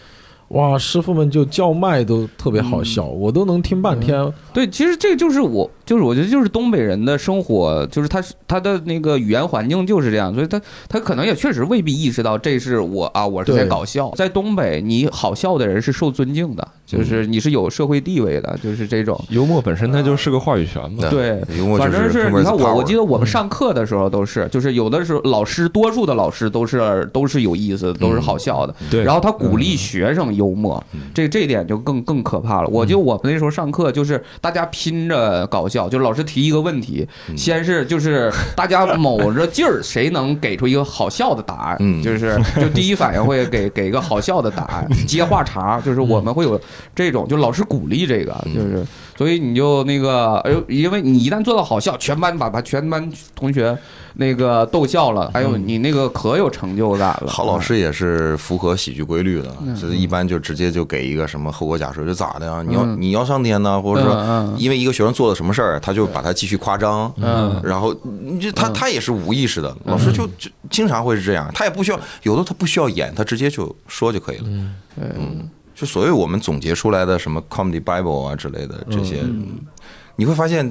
[SPEAKER 3] 哇师傅们就叫卖都特别好笑，我都能听半天。
[SPEAKER 2] 对，其实这个就是我，就是我觉得就是东北人的生活，就是他是他的那个语言环境就是这样，所以他他可能也确实未必意识到这是我啊，我是在搞笑。在东北，你好笑的人是受尊敬的，就是你是有社会地位的，就是这种。
[SPEAKER 1] 幽默本身它就是个话语权嘛。
[SPEAKER 2] 对，
[SPEAKER 4] 幽默
[SPEAKER 2] 反正是你看我，我记得我们上课的时候都是，就是有的时候老师，多数的老师都是都是有意思的，都是好笑的。
[SPEAKER 1] 对，
[SPEAKER 2] 然后他鼓励学生幽默，这这一点就更更可怕了。我就我们那时候上课，就是大家拼着搞笑，就是老师提一个问题，先是就是大家卯着劲儿，谁能给出一个好笑的答案，
[SPEAKER 4] 嗯。
[SPEAKER 2] 就是 *laughs* 就第一反应会给给一个好笑的答案，接话茬，就是我们会有这种，就老师鼓励这个，就是所以你就那个，哎呦，因为你一旦做到好笑，全班把把全班同学那个逗笑了，哎呦，你那个可有成就感了。
[SPEAKER 4] 好老师也是符合喜剧规律的，就是一般就直接就给一个什么后果假设，就咋的呀？你要
[SPEAKER 2] 嗯
[SPEAKER 4] 你要上天呢，或者说因为一个学生做了什么事儿，他就把他继续夸张，
[SPEAKER 2] 嗯。
[SPEAKER 4] 然后你就他他也是无意识的，老师就就经常会是这样，他也不需要有的他不需要演，他直接就说就可以了。
[SPEAKER 2] 嗯
[SPEAKER 4] 就所谓我们总结出来的什么 comedy bible 啊之类的这些，你会发现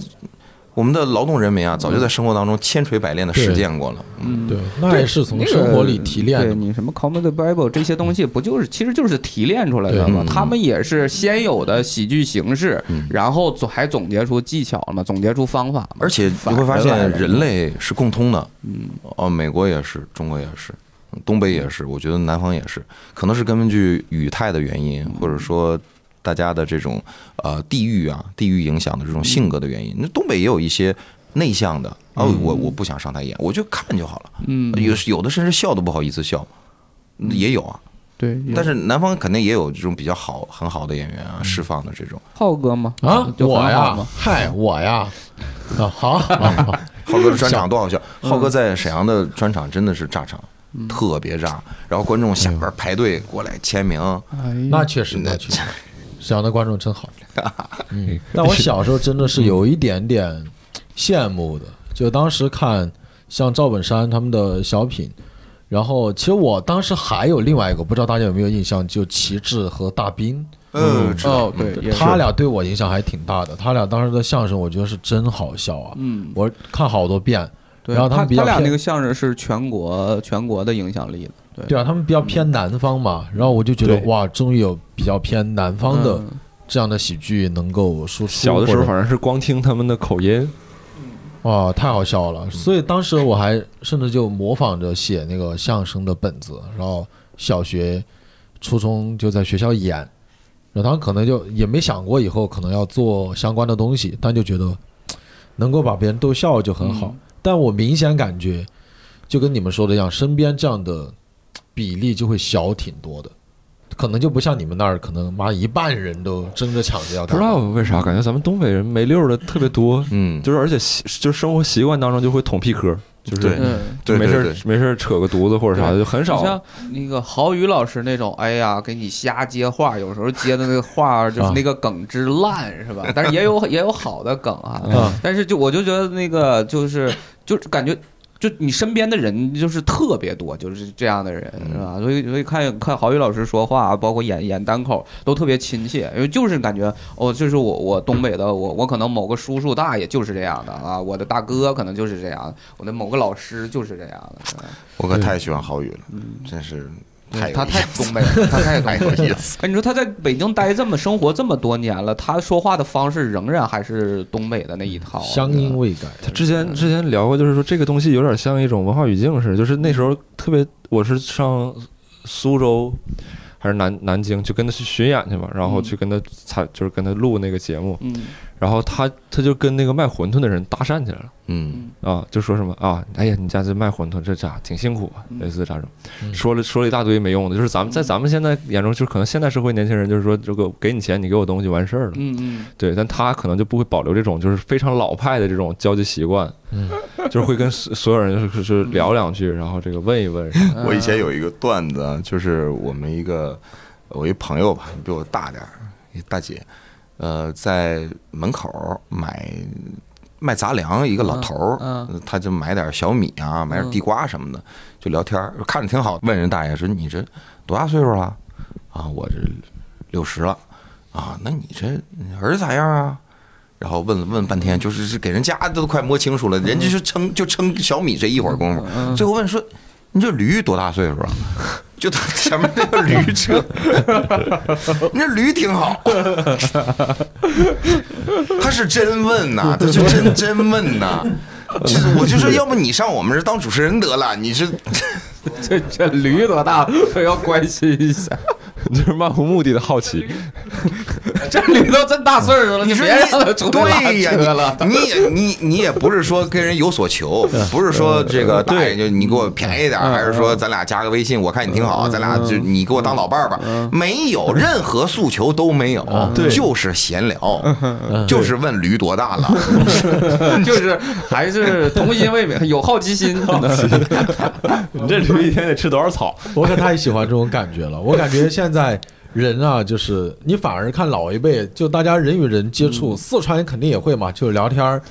[SPEAKER 4] 我们的劳动人民啊，早就在生活当中千锤百炼的实践过了。
[SPEAKER 2] 嗯，
[SPEAKER 3] 对，那也是从生活里提炼的嘛。
[SPEAKER 2] 对你什么 Comedy Bible 这些东西，不就是其实就是提炼出来的吗？他们也是先有的喜剧形式，然后总还总结出技巧了嘛，总结出方法嘛。
[SPEAKER 4] 而且你会发现人类是共通的，嗯，哦，美国也是，中国也是，东北也是，我觉得南方也是，可能是根据语态的原因，或者说大家的这种呃地域啊、地域影响的这种性格的原因。那东北也有一些内向的，哦，我我不想上台演，我就看就好了。
[SPEAKER 2] 嗯，
[SPEAKER 4] 有有的甚至笑都不好意思笑，也有啊。
[SPEAKER 2] 对，
[SPEAKER 4] 但是南方肯定也有这种比较好、很好的演员啊，释放的这种。
[SPEAKER 2] 浩哥吗，
[SPEAKER 3] 啊，我呀？嗨，我呀，*laughs* 啊，好，啊 *laughs* 好
[SPEAKER 4] 浩哥的专场多好笑！浩哥在沈阳的专场真的是炸场，特别炸。然后观众下边排队过来签名，
[SPEAKER 3] 那确实，那确实，沈阳的观众真好。*laughs* 嗯，*laughs* 但我小时候真的是有一点点羡慕的，就当时看像赵本山他们的小品，然后其实我当时还有另外一个，不知道大家有没有印象，就齐志和大兵，
[SPEAKER 4] 嗯，知道
[SPEAKER 2] 哦，对，
[SPEAKER 3] 他俩对我影响还挺大的。他俩当时的相声，我觉得是真好笑啊，
[SPEAKER 2] 嗯，
[SPEAKER 3] 我看好多遍。
[SPEAKER 2] 对，
[SPEAKER 3] 然后他
[SPEAKER 2] 他
[SPEAKER 3] 们比较偏
[SPEAKER 2] 他俩那个相声是全国全国的影响力的，对，
[SPEAKER 3] 对啊，他们比较偏南方嘛，然后我就觉得
[SPEAKER 1] 对
[SPEAKER 3] 哇，终于有比较偏南方的
[SPEAKER 2] 嗯
[SPEAKER 3] 这样的喜剧能够说出。
[SPEAKER 1] 小的时候
[SPEAKER 3] 或者
[SPEAKER 1] 反正是光听他们的口音，
[SPEAKER 3] 哇，太好笑了！所以当时我还甚至就模仿着写那个相声的本子，然后小学、初中就在学校演，然后当时可能就也没想过以后可能要做相关的东西，但就觉得嘖能够把别人逗笑就很好。但我明显感觉，就跟你们说的一样，身边这样的比例就会小挺多的。可能就不像你们那儿，可能妈一半人都争着抢着要
[SPEAKER 1] 不知。道为啥，感觉咱们东北人没溜儿的特别多，
[SPEAKER 4] 嗯，
[SPEAKER 1] 就是而且习就是生活习惯当中就会捅屁壳，就是。就没事儿
[SPEAKER 4] 对对对，
[SPEAKER 1] 没事儿扯个犊子或者啥的就很
[SPEAKER 2] 少像。那个郝宇老师那种，哎呀，给你瞎接话，有时候接的那个话就是
[SPEAKER 3] 啊
[SPEAKER 2] 那个梗之烂，是吧？但是也有也有好的梗啊。
[SPEAKER 3] 啊
[SPEAKER 2] 但是就我就觉得那个就是就是感觉。就你身边的人就是特别多，就是这样的人，是吧？所以所以看看郝宇老师说话，包括演演单口，都特别亲切，因为就是感觉哦，就是我我东北的，我我可能某个叔叔大爷就是这样的啊，我的大哥可能就是这样，我的某个老师就是这样的。
[SPEAKER 4] 我可太喜欢郝宇了，真是太
[SPEAKER 2] 他太东北了，他太东
[SPEAKER 4] 太
[SPEAKER 2] 北了。*laughs*
[SPEAKER 4] 有意思。
[SPEAKER 2] 哎，你说他在北京待这么生活这么多年了，他说话的方式仍然还是东北的那一套啊，
[SPEAKER 3] 乡音未改。
[SPEAKER 1] 他之前之前聊过，就是说这个东西有点像一种文化语境似的，就是那时候特别，我是上苏州还是南南京，就跟他去巡演去嘛，然后
[SPEAKER 2] 嗯
[SPEAKER 1] 去跟他采，就是跟他录那个节目，
[SPEAKER 2] 嗯
[SPEAKER 1] 然后他他就跟那个卖馄饨的人搭讪起来了。
[SPEAKER 4] 嗯。
[SPEAKER 1] 啊，就说什么啊，哎呀，你家这卖馄饨这家挺辛苦啊，
[SPEAKER 2] 嗯。
[SPEAKER 1] 类似这种，
[SPEAKER 3] 嗯。
[SPEAKER 1] 说了说了一大堆没用的，就是咱们在咱们现在眼中，就是可能现代社会年轻人就是说，这个给你钱，你给我东西完事儿了，
[SPEAKER 2] 嗯嗯。
[SPEAKER 1] 对，但他可能就不会保留这种就是非常老派的这种交际习惯，
[SPEAKER 3] 嗯，*laughs*
[SPEAKER 1] 就是会跟所所有人就是就是聊两句，然后这个问一问，
[SPEAKER 2] 嗯，
[SPEAKER 4] 我以前有一个段子啊，就是我们一个我一朋友吧，比我大点儿，一大姐，呃，在门口买卖杂粮，一个老头儿，他就买点小米啊，买点地瓜什么的，就聊天儿，看着挺好。问人大爷说：“你这多大岁数了？”啊，我这六十了。啊，那你这你儿子咋样啊？然后问了问半天，就是是给人家都快摸清楚了，人家就称就称小米这一会儿功夫，最后问说：“你这驴多大岁数啊？”就他前面那个驴车，你这驴挺好，*laughs* 他是真问呐，他是真真问呐。*laughs* 就是我就说，要不你上我们这儿当主持人得了，你是
[SPEAKER 2] 这这驴多大，我要关心一下。
[SPEAKER 1] 就是漫无目的的好奇，*laughs*
[SPEAKER 2] 这驴都这大岁数了，
[SPEAKER 4] 你说
[SPEAKER 2] 别让他出去拉
[SPEAKER 4] 对呀，
[SPEAKER 2] 车了。
[SPEAKER 4] 你你也你你也不是说跟人有所求，不是说这个大爷就你给我便宜点，还是说咱俩加个微信，我看你挺好，咱俩就你给我当老伴儿吧，没有任何诉求都没有，
[SPEAKER 1] 对
[SPEAKER 4] 就是闲聊，就是问驴多大了，*laughs*
[SPEAKER 2] 就是还是童心未泯，有好奇心。*laughs*
[SPEAKER 1] 你这驴一天得吃多少草？
[SPEAKER 3] 我可太喜欢这种感觉了。我感觉现在人啊，就是你反而看老一辈，就大家人与人接触，四川肯定也会嘛，就聊天儿。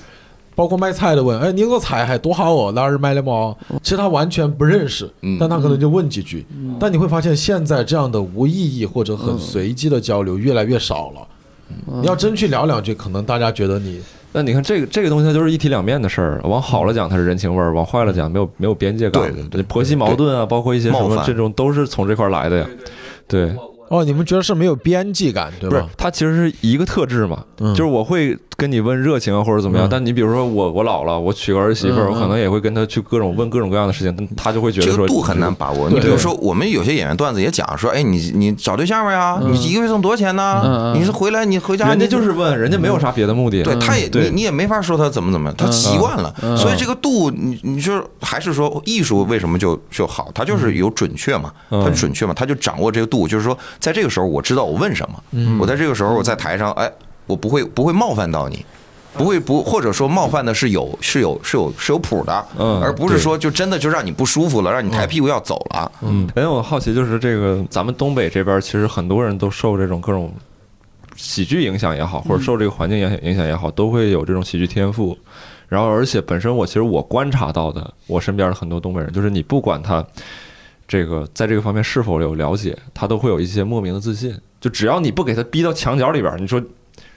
[SPEAKER 3] 包括卖菜的问，哎，你个菜还多好哦，哪儿买的吗？其实他完全不认识，
[SPEAKER 4] 嗯
[SPEAKER 3] 但他可能就问几句。但你会发现，现在这样的无意义或者很随机的交流越来越少了。你要真去聊两句，可能大家觉得你
[SPEAKER 1] 那你看这个这个东西，它就是一体两面的事儿。往好了讲，它是人情味儿；往坏了讲，没有没有边界感。
[SPEAKER 4] 对对对
[SPEAKER 1] 婆媳矛盾啊，包括一些什么这种，都是从这块儿来的呀。对，对。
[SPEAKER 3] 哦，你们觉得是没有边际感，对
[SPEAKER 1] 不是
[SPEAKER 3] 吧？
[SPEAKER 1] 它其实是一个特质嘛，
[SPEAKER 3] 嗯。
[SPEAKER 1] 就是我会跟你问热情啊或者怎么样，
[SPEAKER 3] 嗯。
[SPEAKER 1] 但你比如说我我老了，我娶个儿媳妇儿，
[SPEAKER 3] 嗯嗯。
[SPEAKER 1] 我可能也会跟他去各种问各种各样的事情，但他就会觉得说
[SPEAKER 4] 这个度很难把握。你比如说，我们有些演员段子也讲说，哎，你你找对象没呀？你一个月挣多少钱
[SPEAKER 2] 嗯
[SPEAKER 4] 呢？
[SPEAKER 2] 嗯。
[SPEAKER 4] 你是回来你回家
[SPEAKER 1] 人家就是问，人家没有啥别的目的。
[SPEAKER 4] 对，他也你你也没法说他怎么怎么样，他习惯了，所以这个度，你你说还是说艺术为什么就就好？他就是有准确嘛，
[SPEAKER 1] 嗯。
[SPEAKER 4] 它准确嘛，他就掌握这个度，就是说在这个时候我知道我问什么，我在这个时候我在台上，哎，我不会不会冒犯到你。不会不，或者说冒犯的是有是有是有是有谱的，
[SPEAKER 1] 嗯
[SPEAKER 4] 而不是说就真的就让你不舒服了，让你抬屁股要走了。
[SPEAKER 1] 嗯，哎，我好奇就是这个，咱们东北这边其实很多人都受这种各种喜剧影响也好，或者受这个环境影响影响也好，都会有这种喜剧天赋。然后，而且本身我其实我观察到的，我身边的很多东北人，就是你不管他这个在这个方面是否有了解，他都会有一些莫名的自信。就只要你不给他逼到墙角里边儿，你说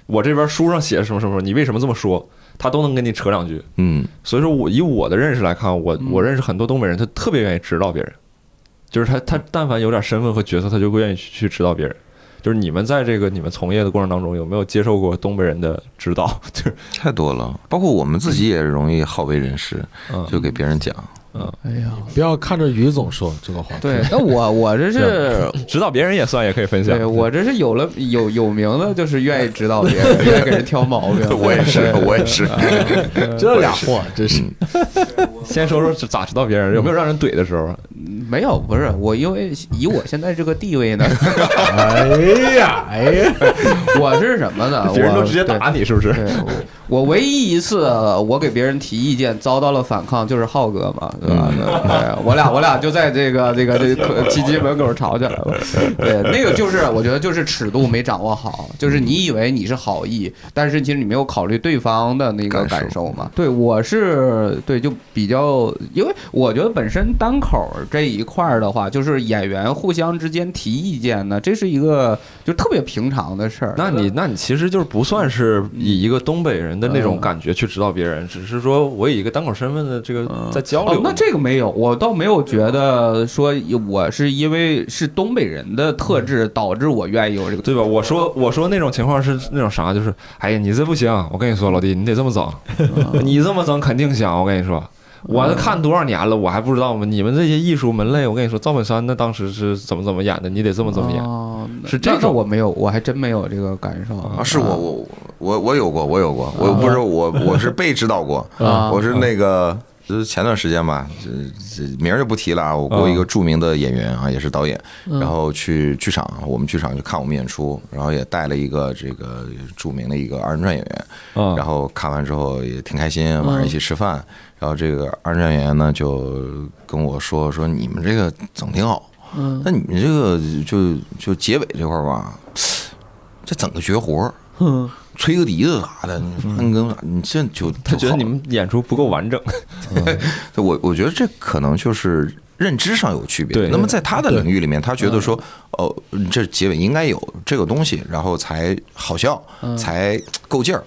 [SPEAKER 1] 我这边书上写什么什么，你为什么这么说，他都能跟你扯两句。
[SPEAKER 4] 嗯，
[SPEAKER 1] 所以说我以我的认识来看，我我认识很多东北人，他特别愿意指导别人，就是他他但凡有点身份和角色，他就会愿意去去指导别人。就是你们在这个你们从业的过程当中，有没有接受过东北人的指导？*laughs* 就是
[SPEAKER 4] 太多了，包括我们自己也容易好为人师，
[SPEAKER 1] 嗯
[SPEAKER 4] 就给别人讲。
[SPEAKER 2] 哎呀，
[SPEAKER 3] 不要看着于总说这个话。
[SPEAKER 2] 对，那我我这是 *laughs*
[SPEAKER 1] 指导别人也算，也可以分享
[SPEAKER 2] 对。我这是有了有有名的，就是愿意指导别人，*laughs* 愿意给人挑毛病。*laughs*
[SPEAKER 4] 我也是，我也是。
[SPEAKER 3] 这俩货真是
[SPEAKER 1] 先说说咋指导别人，有没有让人怼的时候？啊
[SPEAKER 2] 没有，不是我，因为以我现在这个地位呢，
[SPEAKER 3] 哎呀，哎呀，
[SPEAKER 2] 我是什么呢？
[SPEAKER 1] 别人都直接打你，是不是？
[SPEAKER 2] 我唯一一次我给别人提意见遭到了反抗，就是浩哥嘛，对吧？对，我俩我俩就在这个 *laughs* 这个这个基金门口吵起来了。*laughs* 对，那个就是我觉得就是尺度没掌握好，就是你以为你是好意，但是其实你没有考虑对方的那个
[SPEAKER 4] 感受
[SPEAKER 2] 感受嘛。对，我是对就比较，因为我觉得本身单口这一块儿的话，就是演员互相之间提意见呢，这是一个就特别平常的事儿。
[SPEAKER 1] 那你那你其实就是不算是以一个东北人的那种感觉去指导别人，只是说我以一个单口身份的这个在交流。
[SPEAKER 2] 这个没有，我倒没有觉得说我是因为是东北人的特质导致我愿意有这个，
[SPEAKER 1] 对吧？我说我说那种情况是那种啥，就是哎呀，你这不行，我跟你说，老弟，你得这么整，*laughs* 你这么整肯定行，我跟你说。我都看多少年了，我还不知道吗？你们这些艺术门类，我跟你说，赵本山那当时是怎么怎么演的，你得这么怎么演，是这个
[SPEAKER 2] 我没有，我还真没有这个感受
[SPEAKER 4] 啊。是我我我我有过，我有过，我不是我我是被指导过，我是那个。就是前段时间吧，这这名儿就不提了啊。我国一个著名的演员啊，也是导演，然后去剧场，我们剧场去看我们演出，然后也带了一个这个著名的一个二人转演员，然后看完之后也挺开心，晚上一起吃饭。然后这个二人转演员呢就跟我说说你们这个整挺好，那你们这个就就结尾这块儿吧，这整个绝活儿。吹个笛子啥的，你跟你这就
[SPEAKER 1] 他觉得你们演出不够完整。
[SPEAKER 4] 我我觉得这可能就是认知上有区别。
[SPEAKER 1] 对，
[SPEAKER 4] 那么在他的领域里面，他觉得说，哦，这结尾应该有这个东西，然后才好笑，才够劲儿。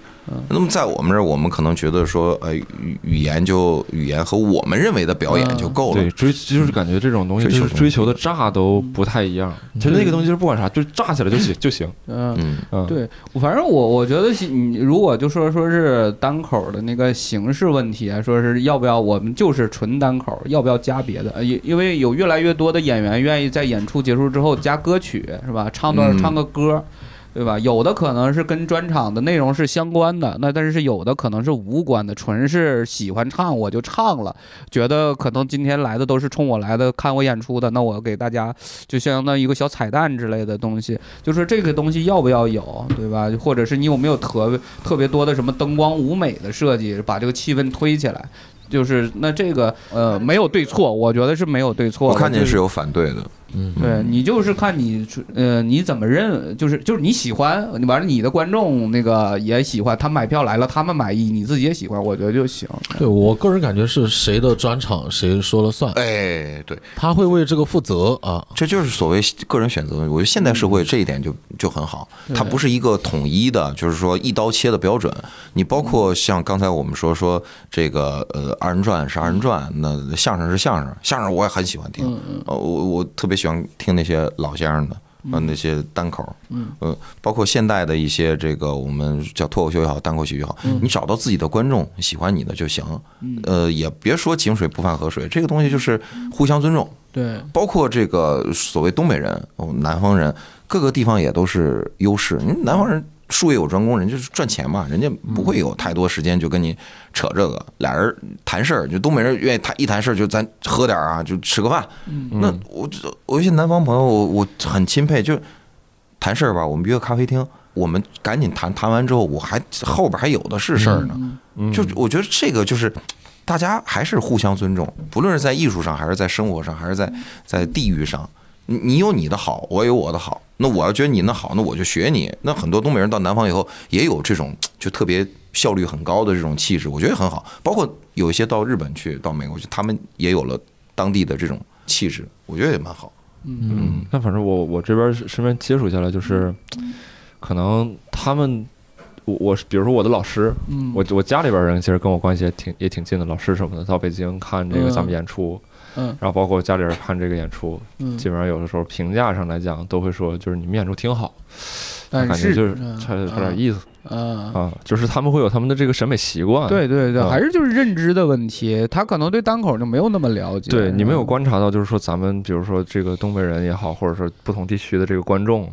[SPEAKER 4] 那么在我们这儿，我们可能觉得说，呃，语语言就语言和我们认为的表演就够了。
[SPEAKER 1] 对，追就是感觉这种东西就是追求的炸都不太一样。其实那个东西就是不管啥，就炸起来就行就行。
[SPEAKER 2] 嗯嗯，对，反正我我觉得你如果就说说是单口的那个形式问题啊，说是要不要我们就是纯单口，要不要加别的？因因为有越来越多的演员愿意在演出结束之后加歌曲，是吧？唱段唱个歌。对吧？有的可能是跟专场的内容是相关的，那但是有的可能是无关的，纯是喜欢唱我就唱了，觉得可能今天来的都是冲我来的看我演出的，那我给大家就相当于一个小彩蛋之类的东西，就是这个东西要不要有，对吧？或者是你有没有特别特别多的什么灯光舞美的设计，把这个气氛推起来？就是那这个呃没有对错，我觉得是没有对错。
[SPEAKER 4] 我看见是有反对的。
[SPEAKER 2] 嗯，对你就是看你，呃，你怎么认，就是就是你喜欢，完了你的观众那个也喜欢，他买票来了，他们满意，你自己也喜欢，我觉得就行。
[SPEAKER 3] 对我个人感觉是谁的专场谁说了算。
[SPEAKER 4] 哎，对，
[SPEAKER 3] 他会为这个负责啊，
[SPEAKER 4] 这就是所谓个人选择。我觉得现代社会这一点就就很好，它不是一个统一的，就是说一刀切的标准。你包括像刚才我们说说这个呃二人转是二人转，那相声是相声，相声我也很喜欢听，呃我我特别。喜欢听那些老先生的，呃，那些单口，嗯，呃，包括现代的一些这个我们叫脱口秀也好，单口喜剧也好，你找到自己的观众喜欢你的就行，呃，也别说井水不犯河水，这个东西就是互相尊重，
[SPEAKER 2] 对，
[SPEAKER 4] 包括这个所谓东北人、南方人，各个地方也都是优势，你南方人。术业有专攻，人就是赚钱嘛，人家不会有太多时间就跟你扯这个。俩人谈事儿，就东北人愿意谈一谈事儿，就咱喝点啊，就吃个饭。那我我一些南方朋友，我我很钦佩，就谈事儿吧。我们约个咖啡厅，我们赶紧谈谈完之后，我还后边还有的是事儿呢。就我觉得这个就是大家还是互相尊重，不论是在艺术上，还是在生活上，还是在在地域上。你你有你的好，我有我的好。那我要觉得你那好，那我就学你。那很多东北人到南方以后，也有这种就特别效率很高的这种气质，我觉得很好。包括有一些到日本去、到美国去，他们也有了当地的这种气质，我觉得也蛮好。
[SPEAKER 1] 嗯，那反正我我这边身边接触下来，就是可能他们我我比如说我的老师，我我家里边人其实跟我关系也挺也挺近的，老师什么的到北京看这个咱们演出。
[SPEAKER 2] 嗯，
[SPEAKER 1] 然后包括家里人看这个演出，基本上有的时候评价上来讲，都会说就是你们演出挺好，
[SPEAKER 2] 感
[SPEAKER 1] 觉就是差差点意思，啊。啊，就是他们会有他们的这个审美习惯，
[SPEAKER 2] 对对对，还是就是认知的问题，他可能对单口就没有那么了解。
[SPEAKER 1] 对你没有观察到，就是说咱们比如说这个东北人也好，或者说不同地区的这个观众。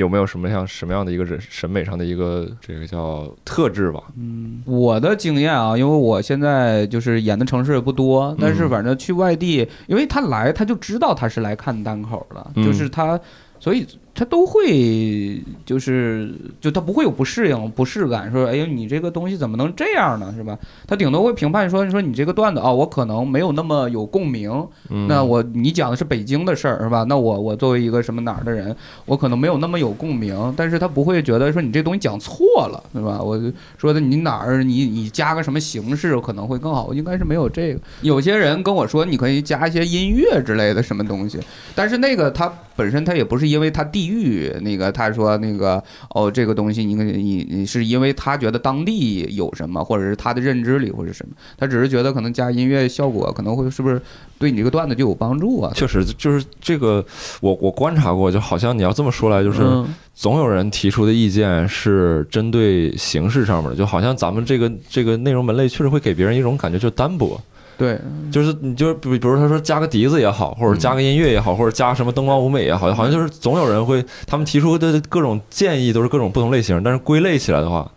[SPEAKER 1] 有没有什么像什么样的一个人审美上的一个这个叫特质吧？
[SPEAKER 2] 嗯，我的经验啊，因为我现在就是演的城市也不多，但是反正去外地，因为他来他就知道他是来看单口的，就是他所以他都会就是就他不会有不适应、不适感，说哎呦你这个东西怎么能这样呢，是吧？他顶多会评判说说你这个段子啊，我可能没有那么有共鸣，
[SPEAKER 1] 嗯
[SPEAKER 2] 那我你讲的是北京的事儿是吧？那我我作为一个什么哪儿的人，我可能没有那么有共鸣，但是他不会觉得说你这东西讲错了，对吧？我就说的你哪儿你你加个什么形式可能会更好，应该是没有这个。有些人跟我说你可以加一些音乐之类的什么东西，但是那个他本身他也不是因为他地域那个他说那个哦这个东西你你你是因为他觉得当地有什么，或者是他的认知里或者什么，他只是觉得可能加音乐效果可能会是不是对你这个段子就有帮助啊？
[SPEAKER 1] 确实就是这个，我我观察过，就好像你要这么说来，就是
[SPEAKER 2] 嗯
[SPEAKER 1] 总有人提出的意见是针对形式上面的，就好像咱们这个这个内容门类确实会给别人一种感觉，就单薄。
[SPEAKER 2] 对，
[SPEAKER 1] 就是你就是比比如他说加个笛子也好，或者加个音乐也好，或者加什么灯光舞美也好，好像就是总有人会他们提出的各种建议都是各种不同类型，但是归类起来的话，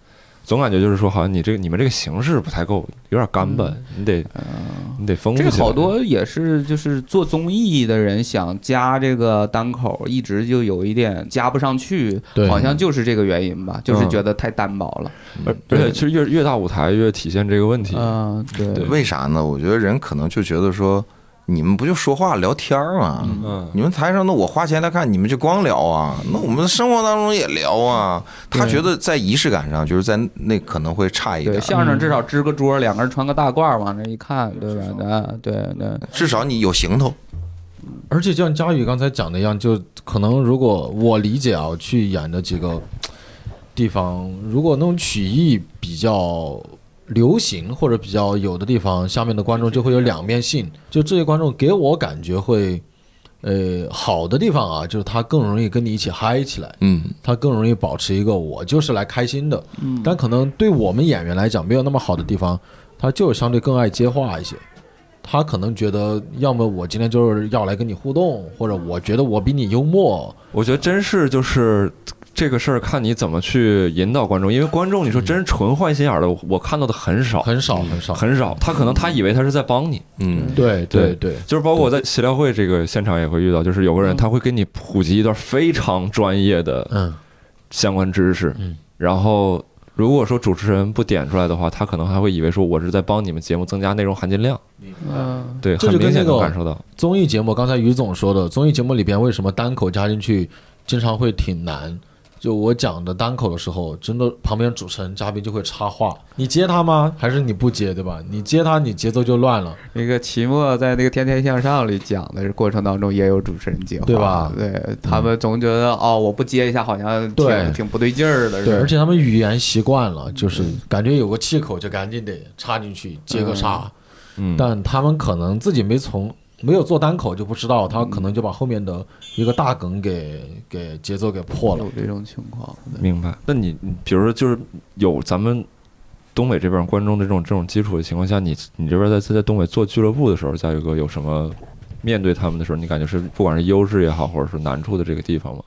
[SPEAKER 1] 总感觉就是说好像你这个你们这个形式不太够，有点干巴，你得你得丰富。
[SPEAKER 2] 这个好多也是就是做综艺的人想加这个单口，一直就有一点加不上去，好像就是这个原因吧，就是觉得太单薄了。
[SPEAKER 1] 而而且其实越越大舞台越体现这个问题。
[SPEAKER 2] 嗯，对
[SPEAKER 1] 对
[SPEAKER 4] 为啥呢？我觉得人可能就觉得说，你们不就说话聊天儿吗？
[SPEAKER 1] 嗯，
[SPEAKER 4] 你们台上那我花钱来看，你们就光聊啊？那我们生活当中也聊啊。他觉得在仪式感上，就是在那可能会差一点
[SPEAKER 2] 相声至少支个桌，两个人穿个大褂往那一看，对吧？啊，对对，
[SPEAKER 4] 至少你有行头。
[SPEAKER 3] 而且就像佳宇刚才讲的一样，就可能如果我理解啊，去演的几个地方，如果那种曲艺比较流行或者比较有的地方，下面的观众就会有两面性。就这些观众给我感觉会，呃，好的地方啊，就是他更容易跟你一起嗨起来，
[SPEAKER 4] 嗯，
[SPEAKER 3] 他更容易保持一个我就是来开心的。但可能对我们演员来讲，没有那么好的地方，他就相对更爱接话一些。他可能觉得，要么我今天就是要来跟你互动，或者我觉得我比你幽默，
[SPEAKER 1] 我觉得真是就是这个事儿，看你怎么去引导观众，因为观众你说真纯坏心眼儿的，我看到的很少，
[SPEAKER 3] 很少很少。
[SPEAKER 1] 很少。他可能他以为他是在帮你，
[SPEAKER 4] 嗯，
[SPEAKER 3] 对对对，
[SPEAKER 1] 就是包括我在协调会这个现场也会遇到，就是有个人他会给你普及一段非常专业的
[SPEAKER 3] 嗯，
[SPEAKER 1] 相关知识，
[SPEAKER 3] 嗯
[SPEAKER 1] 然后如果说主持人不点出来的话，他可能还会以为说我是在帮你们节目增加内容含金量，
[SPEAKER 2] 嗯，
[SPEAKER 1] 对，
[SPEAKER 3] 这
[SPEAKER 1] 很明显
[SPEAKER 3] 就跟那个
[SPEAKER 1] 能感受到。
[SPEAKER 3] 综艺节目，刚才于总说的，综艺节目里边为什么单口加进去经常会挺难？就我讲的单口的时候，真的旁边主持人、嘉宾就会插话，你接他吗？还是你不接，对吧？你接他，你节奏就乱了。
[SPEAKER 2] 那个齐墨在那个《天天向上》里讲的过程当中，也有主持人接话，
[SPEAKER 3] 对吧？
[SPEAKER 2] 对他们总觉得哦，我不接一下好像挺
[SPEAKER 3] 对。
[SPEAKER 2] 挺不对劲儿的，
[SPEAKER 3] 对，而且他们语言习惯了，就是感觉有个气口就赶紧得插进去接个茬，
[SPEAKER 1] 嗯，
[SPEAKER 3] 但他们可能自己没从没有做单口就不知道，他可能就把后面的一个大梗给给节奏给破了
[SPEAKER 2] 有。这种情况。
[SPEAKER 1] 明白。那你你比如说就是有咱们东北这边观众的这种这种基础的情况下，你你这边在在东北做俱乐部的时候，佳宇哥有什么面对他们的时候，你感觉是不管是优势也好，或者是难处的这个地方吗？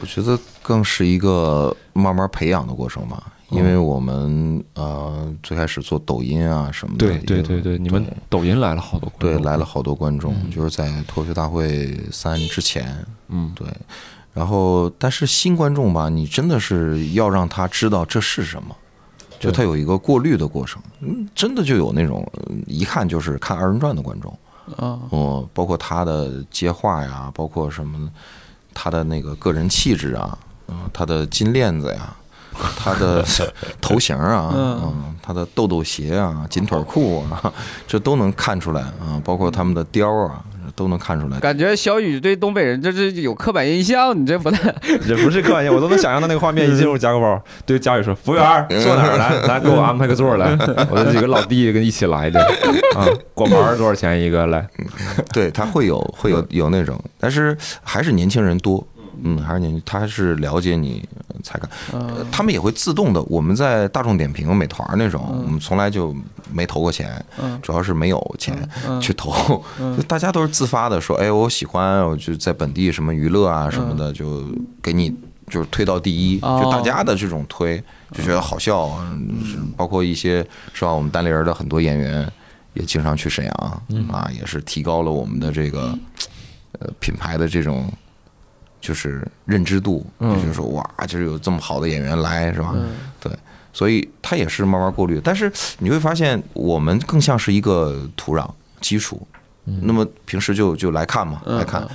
[SPEAKER 4] 我觉得更是一个慢慢培养的过程吧。因为我们呃最开始做抖音啊什么的，
[SPEAKER 1] 对对对对，你们抖音来了好多观众，
[SPEAKER 4] 对来了好多观众，就是在脱口秀大会三之前，
[SPEAKER 1] 嗯，
[SPEAKER 4] 对。然后，但是新观众吧，你真的是要让他知道这是什么，就他有一个过滤的过程。嗯，真的就有那种嗯一看就是看二人转的观众，
[SPEAKER 2] 啊，
[SPEAKER 4] 嗯，包括他的接话呀，包括什么，他的那个个人气质啊，嗯，他的金链子呀，*laughs* 他的头型啊，嗯，他的豆豆鞋啊，紧腿裤啊，*laughs* 这都能看出来啊，包括他们的貂啊，都能看出来。
[SPEAKER 2] 感觉小雨对东北人这是有刻板印象，你这不太 *laughs*
[SPEAKER 1] 也不是刻板印象，我都能想象到那个画面，一进入加个包，对佳宇说：“服务员坐哪儿来？来给我安排个座儿来，我的几个老弟跟一起来的啊，果盘多少钱一个？来，
[SPEAKER 4] 对他会有会有有那种，但是还是年轻人多，嗯，还是年轻，他是了解你呃才敢，呃他们也会自动的。我们在大众点评、美团那种，我们从来就没投过钱，主要是没有钱去投，就大家都是自发的说，哎，我喜欢，我就在本地什么娱乐啊什么的，就给你就是推到第一，
[SPEAKER 2] 哦
[SPEAKER 4] 就大家的这种推，就觉得好笑，嗯包括一些是吧，我们单立人的很多演员。也经常去沈阳啊，也是提高了我们的这个呃品牌的这种就是认知度，
[SPEAKER 1] 嗯
[SPEAKER 4] 就是说哇，就是有这么好的演员来是吧？
[SPEAKER 2] 嗯
[SPEAKER 4] 所以他也是慢慢过滤。但是你会发现，我们更像是一个土壤基础。那么平时就就来看嘛，
[SPEAKER 2] 嗯
[SPEAKER 4] 来看。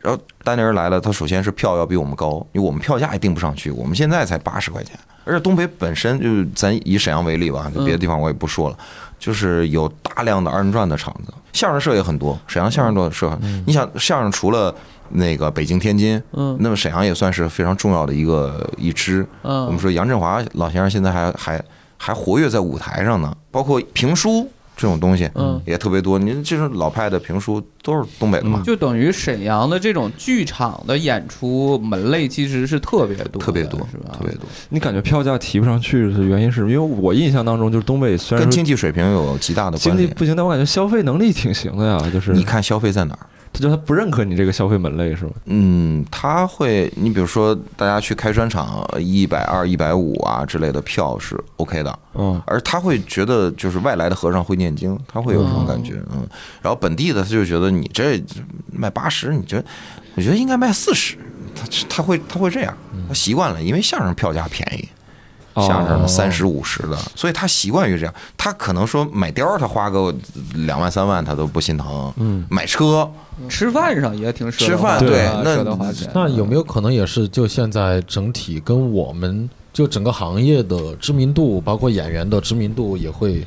[SPEAKER 4] 然后丹尼尔来了，他首先是票要比我们高，因为我们票价也定不上去，我们现在才八十块钱。而且东北本身就是咱以沈阳为例吧，就别的地方我也不说了，就是有大量的二人转的场子，相声社也很多，沈阳相声的社。你想相声除了那个北京、天津，
[SPEAKER 2] 嗯
[SPEAKER 4] 那么沈阳也算是非常重要的一个一支。
[SPEAKER 2] 嗯，
[SPEAKER 4] 我们说杨振华老先生现在还还还活跃在舞台上呢，包括评书这种东西，
[SPEAKER 2] 嗯
[SPEAKER 4] 也特别多。您这种老派的评书都是东北的嘛，
[SPEAKER 2] 就等于沈阳的这种剧场的演出门类其实是特别多，
[SPEAKER 4] 特别多，
[SPEAKER 2] 是吧？
[SPEAKER 4] 特别多，
[SPEAKER 1] 你感觉票价提不上去的原因是因为我印象当中就是东北虽然
[SPEAKER 4] 跟经济水平有极大的关系。
[SPEAKER 1] 经济不行，但我感觉消费能力挺行的呀，就是
[SPEAKER 4] 你看消费在哪儿？
[SPEAKER 1] 他就他不认可你这个消费门类是吗？
[SPEAKER 4] 嗯，他会，你比如说，大家去开专场，一百二、一百五啊之类的票是 OK 的，
[SPEAKER 1] 嗯，
[SPEAKER 4] 而他会觉得就是外来的和尚会念经，他会有这种感觉，嗯。然后本地的他就觉得你这卖八十，你觉得，我觉得应该卖四十，他他会他会这样，他习惯了，因为相声票价便宜。
[SPEAKER 1] 哦
[SPEAKER 4] 相声三十五十的，所以他习惯于这样。他可能说买貂儿，他花个两万三万，他都不心疼。
[SPEAKER 1] 嗯，
[SPEAKER 4] 买车，
[SPEAKER 2] 吃饭上也挺舍得
[SPEAKER 4] 吃饭
[SPEAKER 1] 对
[SPEAKER 4] 那
[SPEAKER 2] 舍得花钱。
[SPEAKER 3] 那有没有可能也是就现在整体跟我们就整个行业的知名度，包括演员的知名度也会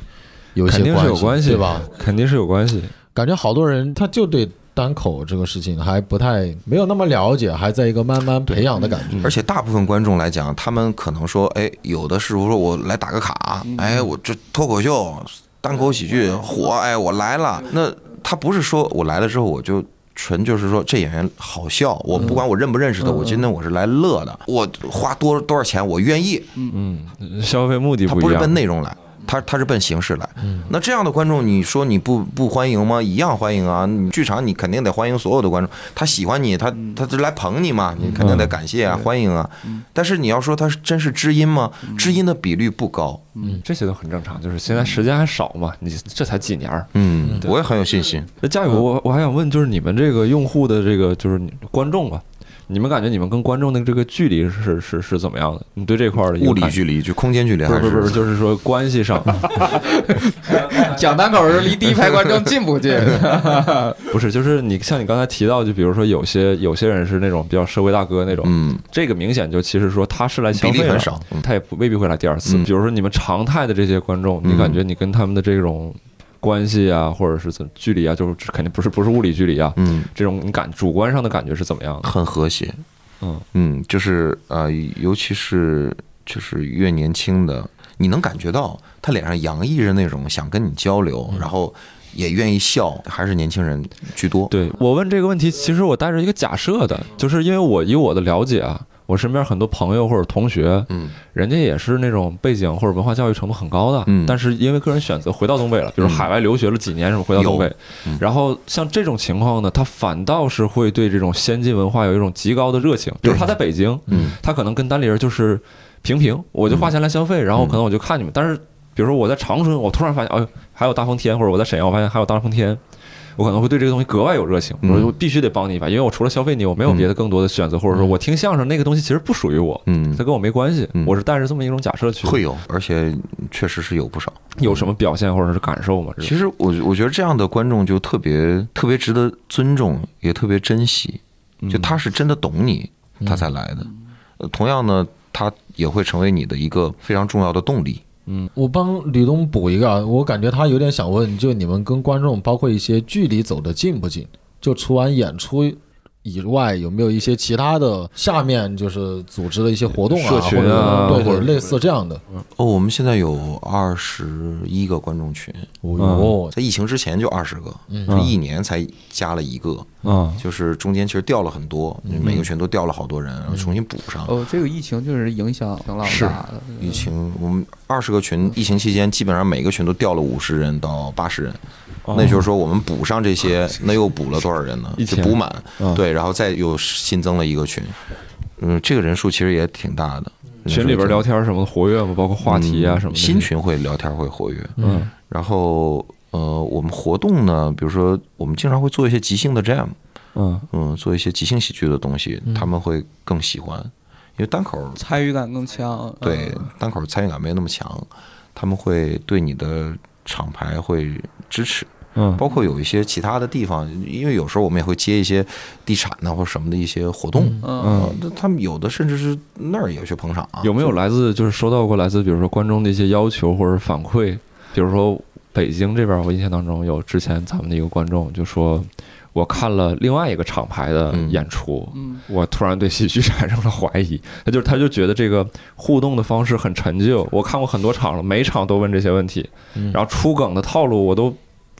[SPEAKER 3] 有一些
[SPEAKER 1] 肯定是有关系，
[SPEAKER 3] 对吧？？
[SPEAKER 1] 肯定是有关系。
[SPEAKER 3] 感觉好多人他就对单口这个事情还不太没有那么了解，还在一个慢慢培养的感觉。
[SPEAKER 4] 而且大部分观众来讲，他们可能说，哎，有的是说我来打个卡，哎，我这脱口秀、单口喜剧火，哎，我来了。那他不是说我来了之后我就。纯就是说，这演员好笑，我不管我认不认识他，我今天我是来乐的，我花多多少钱我愿意，
[SPEAKER 1] 嗯，消费目的
[SPEAKER 4] 他不是
[SPEAKER 1] 不一样。
[SPEAKER 4] 奔内容来，他他是奔形式来。那这样的观众，你说你不不欢迎吗？一样欢迎啊！你剧场你肯定得欢迎所有的观众，他喜欢你，他他是来捧你嘛，你肯定得感谢啊，欢迎啊。但是你要说他是真是知音吗？知音的比率不高。
[SPEAKER 1] 嗯，这些都很正常，就是现在时间还少嘛，你这才几年儿。
[SPEAKER 4] 嗯，我也很有信心。
[SPEAKER 1] 那佳宇，我我还想问，就是你们这个用户的这个就是观众吧，你们感觉你们跟观众的这个距离是是是怎么样的？你对这块儿的一个
[SPEAKER 4] 物理距离就空间距离还
[SPEAKER 1] 不是不是不是，就是说关系上，
[SPEAKER 2] 讲单口是离第一排观众近不近？*laughs*
[SPEAKER 1] 不是就是你像你刚才提到，就比如说有些有些人是那种比较社会大哥那种，
[SPEAKER 4] 嗯，
[SPEAKER 1] 这个明显就其实说他是来消费的
[SPEAKER 4] 很少嗯。
[SPEAKER 1] 他也不未必会来第二次。
[SPEAKER 4] 嗯。
[SPEAKER 1] 比如说你们常态的这些观众，你
[SPEAKER 4] 嗯
[SPEAKER 1] 感觉你跟他们的这种关系啊，或者是怎距离啊，就是肯定不是不是物理距离啊，
[SPEAKER 4] 嗯，
[SPEAKER 1] 这种你感主观上的感觉是怎么样的？
[SPEAKER 4] 很和谐。
[SPEAKER 1] 嗯
[SPEAKER 4] 嗯，就是呃，尤其是就是越年轻的，你能感觉到他脸上洋溢着那种想跟你交流，然后也愿意笑，还是年轻人居多。
[SPEAKER 1] 对我问这个问题，其实我带着一个假设的，就是因为我以我的了解啊，我身边很多朋友或者同学，
[SPEAKER 4] 嗯。
[SPEAKER 1] 人家也是那种背景或者文化教育程度很高的，
[SPEAKER 4] 嗯。
[SPEAKER 1] 但是因为个人选择回到东北了，比如海外留学了几年什么回到东北，
[SPEAKER 4] 嗯。
[SPEAKER 1] 然后像这种情况呢，他反倒是会对这种先进文化有一种极高的热情，比如他在北京，
[SPEAKER 4] 嗯。
[SPEAKER 1] 他可能跟单立人就是平平，我就花钱来消费，然后可能我就看你们，但是比如说我在长春，我突然发现，哎呦，还有大风天，或者我在沈阳，我发现还有大风天。我可能会对这个东西格外有热情，
[SPEAKER 4] 嗯
[SPEAKER 1] 我就必须得帮你一把，因为我除了消费你，我没有别的更多的选择，或者说我听相声那个东西其实不属于我，
[SPEAKER 4] 嗯
[SPEAKER 1] 它，跟我没关系
[SPEAKER 4] 嗯，
[SPEAKER 1] 我是带着这么一种假设去。
[SPEAKER 4] 会有，而且确实是有不少。
[SPEAKER 1] 有什么表现或者是感受吗？
[SPEAKER 4] 其实我我觉得这样的观众就特别特别值得尊重，也特别珍惜。就他是真的懂你，他才来的。呃同样呢，他也会成为你的一个非常重要的动力。
[SPEAKER 3] 我帮吕东补一个啊，我感觉他有点想问，就你们跟观众，包括一些距离走得近不近？就除完演出以外，有没有一些其他的下面就是组织的一些活动啊，
[SPEAKER 1] 社群啊
[SPEAKER 3] 或者对
[SPEAKER 1] 或者
[SPEAKER 3] 对，类似这样的？
[SPEAKER 4] 哦，我们现在有二十一个观众群，
[SPEAKER 3] 哦哟，
[SPEAKER 4] 在疫情之前就二十个，一年才加了一个，
[SPEAKER 1] 啊，
[SPEAKER 4] 就是中间其实掉了很多，每个群都掉了好多人，然后重新补上。
[SPEAKER 2] 哦，这个疫情就是影响挺老大的。
[SPEAKER 4] 疫情，我们二十个群，疫情期间基本上每个群都掉了五十人到八十人，
[SPEAKER 1] 哦
[SPEAKER 4] 那就是说我们补上这些，那又补了多少人呢？就补满
[SPEAKER 1] 嗯，
[SPEAKER 4] 对，然后再又新增了一个群，嗯，这个人数其实也挺大的。
[SPEAKER 1] 群里边聊天什么的活跃吗？包括话题啊
[SPEAKER 4] 嗯
[SPEAKER 1] 什么的。
[SPEAKER 4] 新群会聊天会活跃，
[SPEAKER 1] 嗯
[SPEAKER 4] 然后呃，我们活动呢，比如说我们经常会做一些即兴的 jam，
[SPEAKER 1] 嗯
[SPEAKER 4] 嗯，做一些即兴喜剧的东西，他们会更喜欢，因为单口
[SPEAKER 2] 参与感更强。
[SPEAKER 4] 对
[SPEAKER 2] 嗯
[SPEAKER 4] 单口参与感没有那么强，他们会对你的厂牌会支持。
[SPEAKER 1] 嗯
[SPEAKER 4] 包括有一些其他的地方，因为有时候我们也会接一些地产呐、或什么的一些活动，
[SPEAKER 2] 嗯
[SPEAKER 4] 呃那他们有的甚至是那儿也去捧场啊。
[SPEAKER 1] 有没有来自就是收到过来自比如说观众的一些要求或者反馈？比如说北京这边，我印象当中有之前咱们的一个观众就说，我看了另外一个厂牌的
[SPEAKER 4] 嗯
[SPEAKER 1] 演出，
[SPEAKER 2] 嗯
[SPEAKER 1] 我突然对喜剧产生了怀疑。他就他就觉得这个互动的方式很陈旧。我看过很多场了，每场都问这些问题，
[SPEAKER 3] 嗯
[SPEAKER 1] 然后出梗的套路我都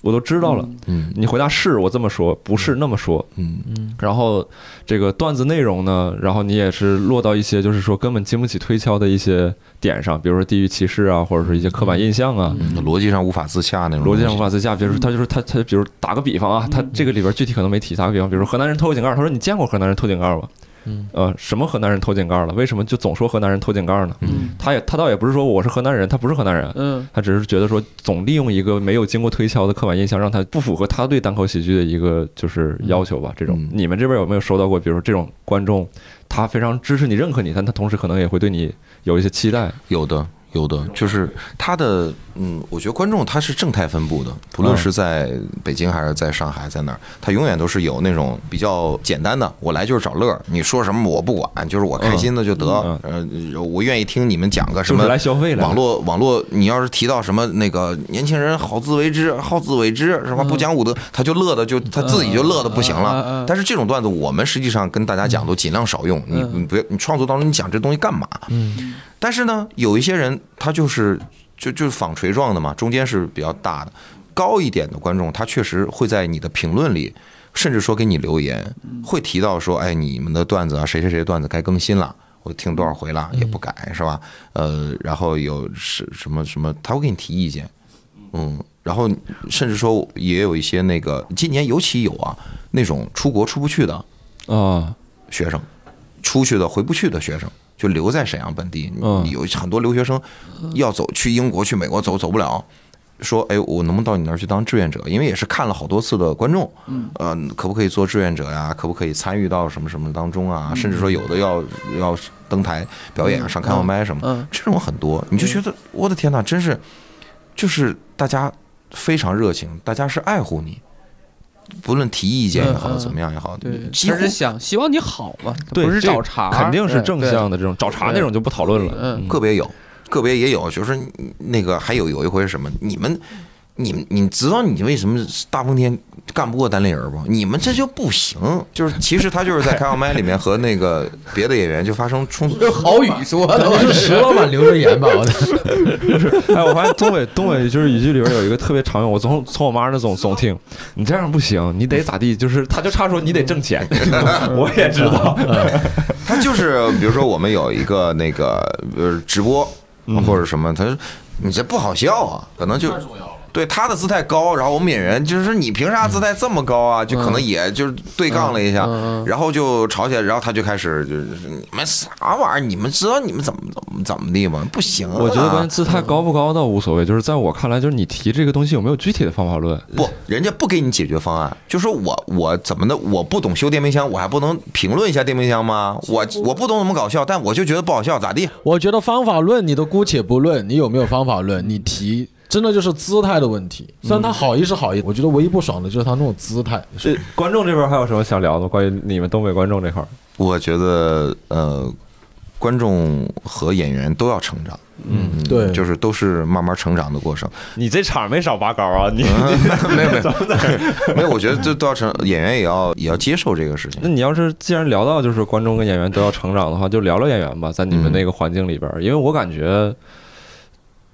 [SPEAKER 1] 我都知道了。
[SPEAKER 4] 嗯
[SPEAKER 1] 你回答是我这么说，不是那么说。
[SPEAKER 4] 嗯嗯
[SPEAKER 1] 然后这个段子内容呢，然后你也是落到一些就是说根本经不起推敲的一些点上，比如说地域歧视啊，或者是一些刻板印象啊。
[SPEAKER 4] 嗯，逻辑上无法自洽那种，
[SPEAKER 1] 逻辑上无法自洽，比如说他就是他他，比如打个比方啊，他这个里边具体可能没提，打个比方，比如说河南人偷井盖，他说你见过河南人偷井盖吗？
[SPEAKER 3] 嗯，
[SPEAKER 1] 呃，什么河南人偷井盖了？为什么就总说河南人偷井盖呢？
[SPEAKER 2] 嗯
[SPEAKER 1] 他也他倒也不是说我是河南人，他不是河南人，
[SPEAKER 2] 嗯
[SPEAKER 1] 他只是觉得说总利用一个没有经过推敲的刻板印象，让他不符合他对单口喜剧的一个就是要求吧。这种
[SPEAKER 4] 嗯
[SPEAKER 1] 你们这边有没有收到过？比如说这种观众，他非常支持你、认可你，但他同时可能也会对你有一些期待。
[SPEAKER 4] 有的，有的，就是他的，嗯，我觉得观众他是正态分布的，不论
[SPEAKER 1] 嗯
[SPEAKER 4] 是在北京还是在上海，在哪儿，他永远都是有那种比较简单的，我来就是找乐儿，你说什么我不管，就是我开心的就得，呃，我愿意听你们讲个什么
[SPEAKER 1] 来消费
[SPEAKER 4] 网络网络，你要是提到什么那个年轻人好自为之，好自为之，什么不讲武德，他就乐的就他自己就乐的不行了。
[SPEAKER 2] 嗯。
[SPEAKER 4] 但是这种段子我们实际上跟大家讲都尽量少用，你你不要你创作当中你讲这东西干嘛？
[SPEAKER 3] 嗯
[SPEAKER 4] 但是呢，有一些人他就是就就是纺锤状的嘛，中间是比较大的，高一点的观众，他确实会在你的评论里，甚至说给你留言，会提到说，哎，你们的段子啊，谁谁谁的段子该更新了。我听多少回了也不改是吧？呃，然后有是什么什么，他会给你提意见，嗯，然后甚至说也有一些那个今年尤其有啊那种出国出不去的
[SPEAKER 1] 啊，
[SPEAKER 4] 学生，出去的回不去的学生，就留在沈阳本地。
[SPEAKER 1] 嗯
[SPEAKER 4] 有很多留学生要走去英国、去美国走走不了，说哎，我能不能到你那儿去当志愿者？因为也是看了好多次的观众，呃，可不可以做志愿者呀？可不可以参与到什么什么当中啊？甚至说有的要要登台表演啊，上开放麦什么，
[SPEAKER 2] 嗯
[SPEAKER 4] 这种很多，你就觉得我的天哪，真是，就是大家非常热情，大家是爱护你。不论提意见也好，怎么样也好，
[SPEAKER 2] 对，
[SPEAKER 4] 几乎
[SPEAKER 2] 他是想希望你好嘛，
[SPEAKER 1] 对，
[SPEAKER 2] 不是
[SPEAKER 1] 这
[SPEAKER 2] 找茬，
[SPEAKER 1] 肯定是正向的这种找茬那种就不讨论了。
[SPEAKER 2] 嗯
[SPEAKER 4] 个别有，个别也有，就是那个还有有一回是什么？你们，你，你知道你为什么大风天干不过单立人不？你们这就不行。就是其实他就是在开放麦里面和那个别的演员就发生冲突。
[SPEAKER 2] 用 *laughs* 好语说的，
[SPEAKER 3] 是石老板留着言吧？我的 *laughs*
[SPEAKER 1] 哎，我发现东北东北就是语句里边有一个特别常用，我从从我妈那总总听，你这样不行，你得咋地？就是他就差说你得挣钱，*laughs* 我也知道。
[SPEAKER 4] 他就是比如说我们有一个那个呃直播或者什么，他说你这不好笑啊，可能就。对他的姿态高，然后我们演员就是说你凭啥姿态这么高啊？就可能也就是对杠了一下，然后就吵起来，然后他就开始就是你们啥玩意儿？你们知道你们怎么怎么怎么地吗？不行啊！
[SPEAKER 1] 我觉得关键姿态高不高倒无所谓，就是在我看来，就是你提这个东西有没有具体的方法论。
[SPEAKER 4] 不，人家不给你解决方案，就说我我怎么的，我不懂修电冰箱，我还不能评论一下电冰箱吗？我我不懂怎么搞笑，但我就觉得不好笑，咋地？
[SPEAKER 3] 我觉得方法论你都姑且不论，你有没有方法论，你提真的就是姿态的问题。虽然他好意是好意，我觉得唯一不爽的就是他那种姿态。
[SPEAKER 1] 这观众这边还有什么想聊的？关于你们东北观众这块儿？
[SPEAKER 4] 我觉得呃，观众和演员都要成长，
[SPEAKER 3] 嗯，对，
[SPEAKER 4] 就是都是慢慢成长的过程。
[SPEAKER 1] 你这场没少拔高啊！*laughs* 你
[SPEAKER 4] 没有没有 *laughs* 没有，我觉得这都要成，演员也要也要接受这个事情
[SPEAKER 1] 那。你要是既然聊到就是观众跟演员都要成长的话，就聊聊演员吧，在你们那个环境里边儿，因为我感觉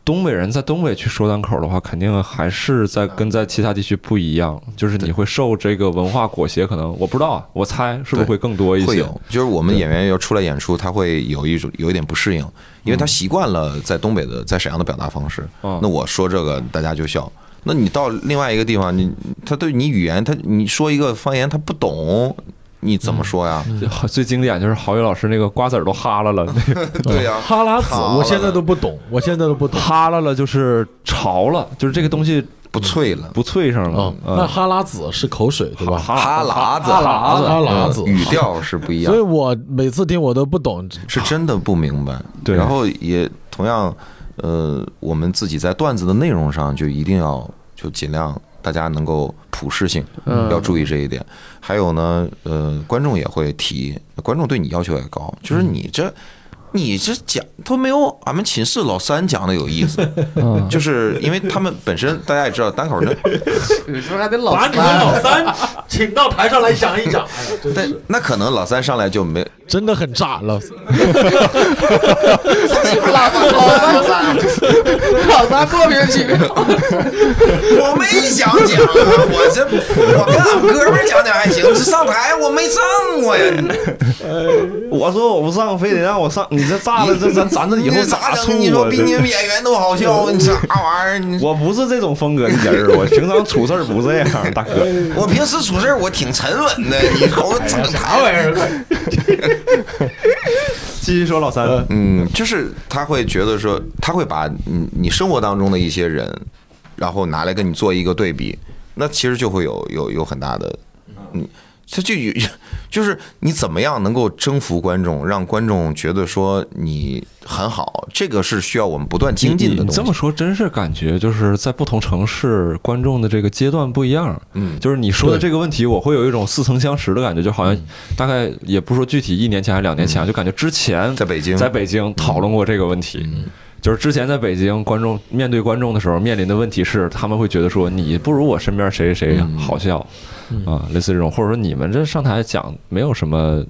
[SPEAKER 1] 东北人在东北去说单口的话，肯定还是在跟在其他地区不一样，就是你会受这个文化裹挟，可能我不知道啊，我猜是不是会更多一些？
[SPEAKER 4] 会有，就是我们演员要出来演出，他会有一种有一点不适应，因为他习惯了在东北的在沈阳的表达方式。
[SPEAKER 1] 嗯
[SPEAKER 4] 那我说这个大家就笑，那你到另外一个地方，你他对你语言，他你说一个方言他不懂，你怎么说呀？
[SPEAKER 1] 就 *laughs* 最经典就是郝宇老师那个瓜子儿都哈啦了，那个。*laughs*
[SPEAKER 4] 对呀，*laughs*
[SPEAKER 3] 哈拉子，我现在都不懂，我现在都不懂。
[SPEAKER 1] 哈拉了就是潮了，就是这个东西
[SPEAKER 4] 不脆了，
[SPEAKER 1] 不脆上了
[SPEAKER 3] 啊，，那
[SPEAKER 1] 啊，
[SPEAKER 3] 哈喇子是口水对吧？
[SPEAKER 4] 哈喇子，
[SPEAKER 2] 哈喇子。
[SPEAKER 3] 哈喇子，
[SPEAKER 4] 语调是不一样。
[SPEAKER 3] 所以，我每次听我都不懂，
[SPEAKER 4] 是真的不明白。
[SPEAKER 1] 对。
[SPEAKER 4] 然后也同样，呃，我们自己在段子的内容上就一定要就尽量大家能够普适性，
[SPEAKER 2] 嗯
[SPEAKER 4] 要注意这一点。还有呢，呃，观众也会提，观众对你要求也高，就是你这。你这讲都没有俺们寝室老三讲的有意思，*laughs*
[SPEAKER 1] 嗯。
[SPEAKER 4] 就是因为他们本身大家也知道单口的
[SPEAKER 2] 有时候还得老
[SPEAKER 3] 把你们老三请到台上来讲一讲，哎呀，真
[SPEAKER 4] 但那可能老三上来就没
[SPEAKER 3] 真的很炸了。
[SPEAKER 2] 老三莫名其妙。*laughs*
[SPEAKER 4] 我没想讲啊，我这我跟俺哥们儿讲讲还行，这上台我没上过呀。
[SPEAKER 1] 我说我不上，非得让我上，你这炸了，这咱咱这以后
[SPEAKER 4] 咋
[SPEAKER 1] 出
[SPEAKER 4] 整？你说
[SPEAKER 1] 啊？
[SPEAKER 4] 比你们演员都好笑，*laughs* 你啥玩意儿？你
[SPEAKER 1] 我不是这种风格的人儿，我平常处事儿不这样，大哥。*laughs*
[SPEAKER 4] 我平时处事儿我挺沉稳的，你瞅我整啥玩意儿？*laughs*
[SPEAKER 1] 继续说老三，
[SPEAKER 4] 嗯，就是他会觉得说，他会把你你生活当中的一些人，然后拿来跟你做一个对比，那其实就会有有有很大的，嗯，他就有 *laughs* 就是你怎么样能够征服观众，让观众觉得说你很好，这个是需要我们不断精进的东西。
[SPEAKER 1] 你这么说，真是感觉就是在不同城市，观众的这个阶段不一样。
[SPEAKER 4] 嗯
[SPEAKER 1] 就是你说的这个问题，我会有一种似曾相识的感觉，就好像大概也不说具体一年前还是两年前，就感觉之前
[SPEAKER 4] 在北京
[SPEAKER 1] 在北京讨论过这个问题。就是之前在北京，观众面对观众的时候，面临的问题是，他们会觉得说你不如我身边谁谁谁好笑，啊，类似这种，或者说你们这上台讲没有什么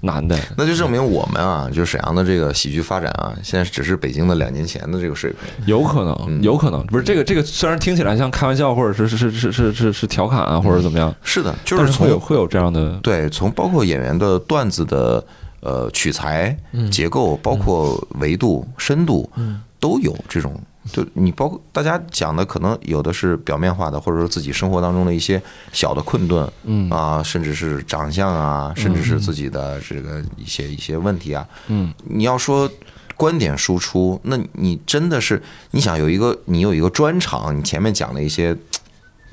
[SPEAKER 1] 难的，
[SPEAKER 4] 那就证明我们啊，就沈阳的这个喜剧发展啊，现在只是北京的两年前的这个水平。
[SPEAKER 1] 有可能，有可能不是这个这个，虽然听起来像开玩笑，或者是是是是是是是调侃啊，或者怎么样，
[SPEAKER 4] 是的，就
[SPEAKER 1] 是
[SPEAKER 4] 从
[SPEAKER 1] 会有会有这样的，
[SPEAKER 4] 对，从包括演员的段子的呃取材、结构，包括维度、深度，都有这种。就你包括大家讲的，可能有的是表面化的，或者说自己生活当中的一些小的困顿，
[SPEAKER 1] 嗯
[SPEAKER 4] 啊，甚至是长相啊，甚至是自己的这个一些一些问题啊。
[SPEAKER 1] 嗯，
[SPEAKER 4] 你要说观点输出，那你真的是你想有一个你有一个专场，你前面讲的一些。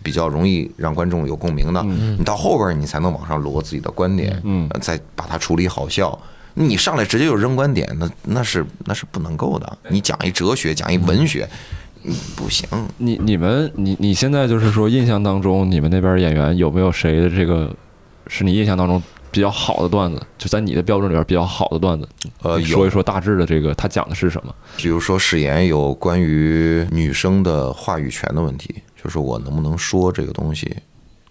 [SPEAKER 4] 比较容易让观众有共鸣的，你到后边儿你才能往上摞自己的观点，
[SPEAKER 1] 嗯
[SPEAKER 4] 呃再把它处理好笑。你上来直接就扔观点，那那是那是不能够的。你讲一哲学，讲一文学，嗯不行。
[SPEAKER 1] 你你们你你现在就是说印象当中，你们那边演员有没有谁的这个是你印象当中比较好的段子？就在你的标准里边比较好的段子，
[SPEAKER 4] 呃，
[SPEAKER 1] 说一，说大致的这个他讲的是什么？
[SPEAKER 4] 比如说史岩有关于女生的话语权的问题，就是我能不能说这个东西，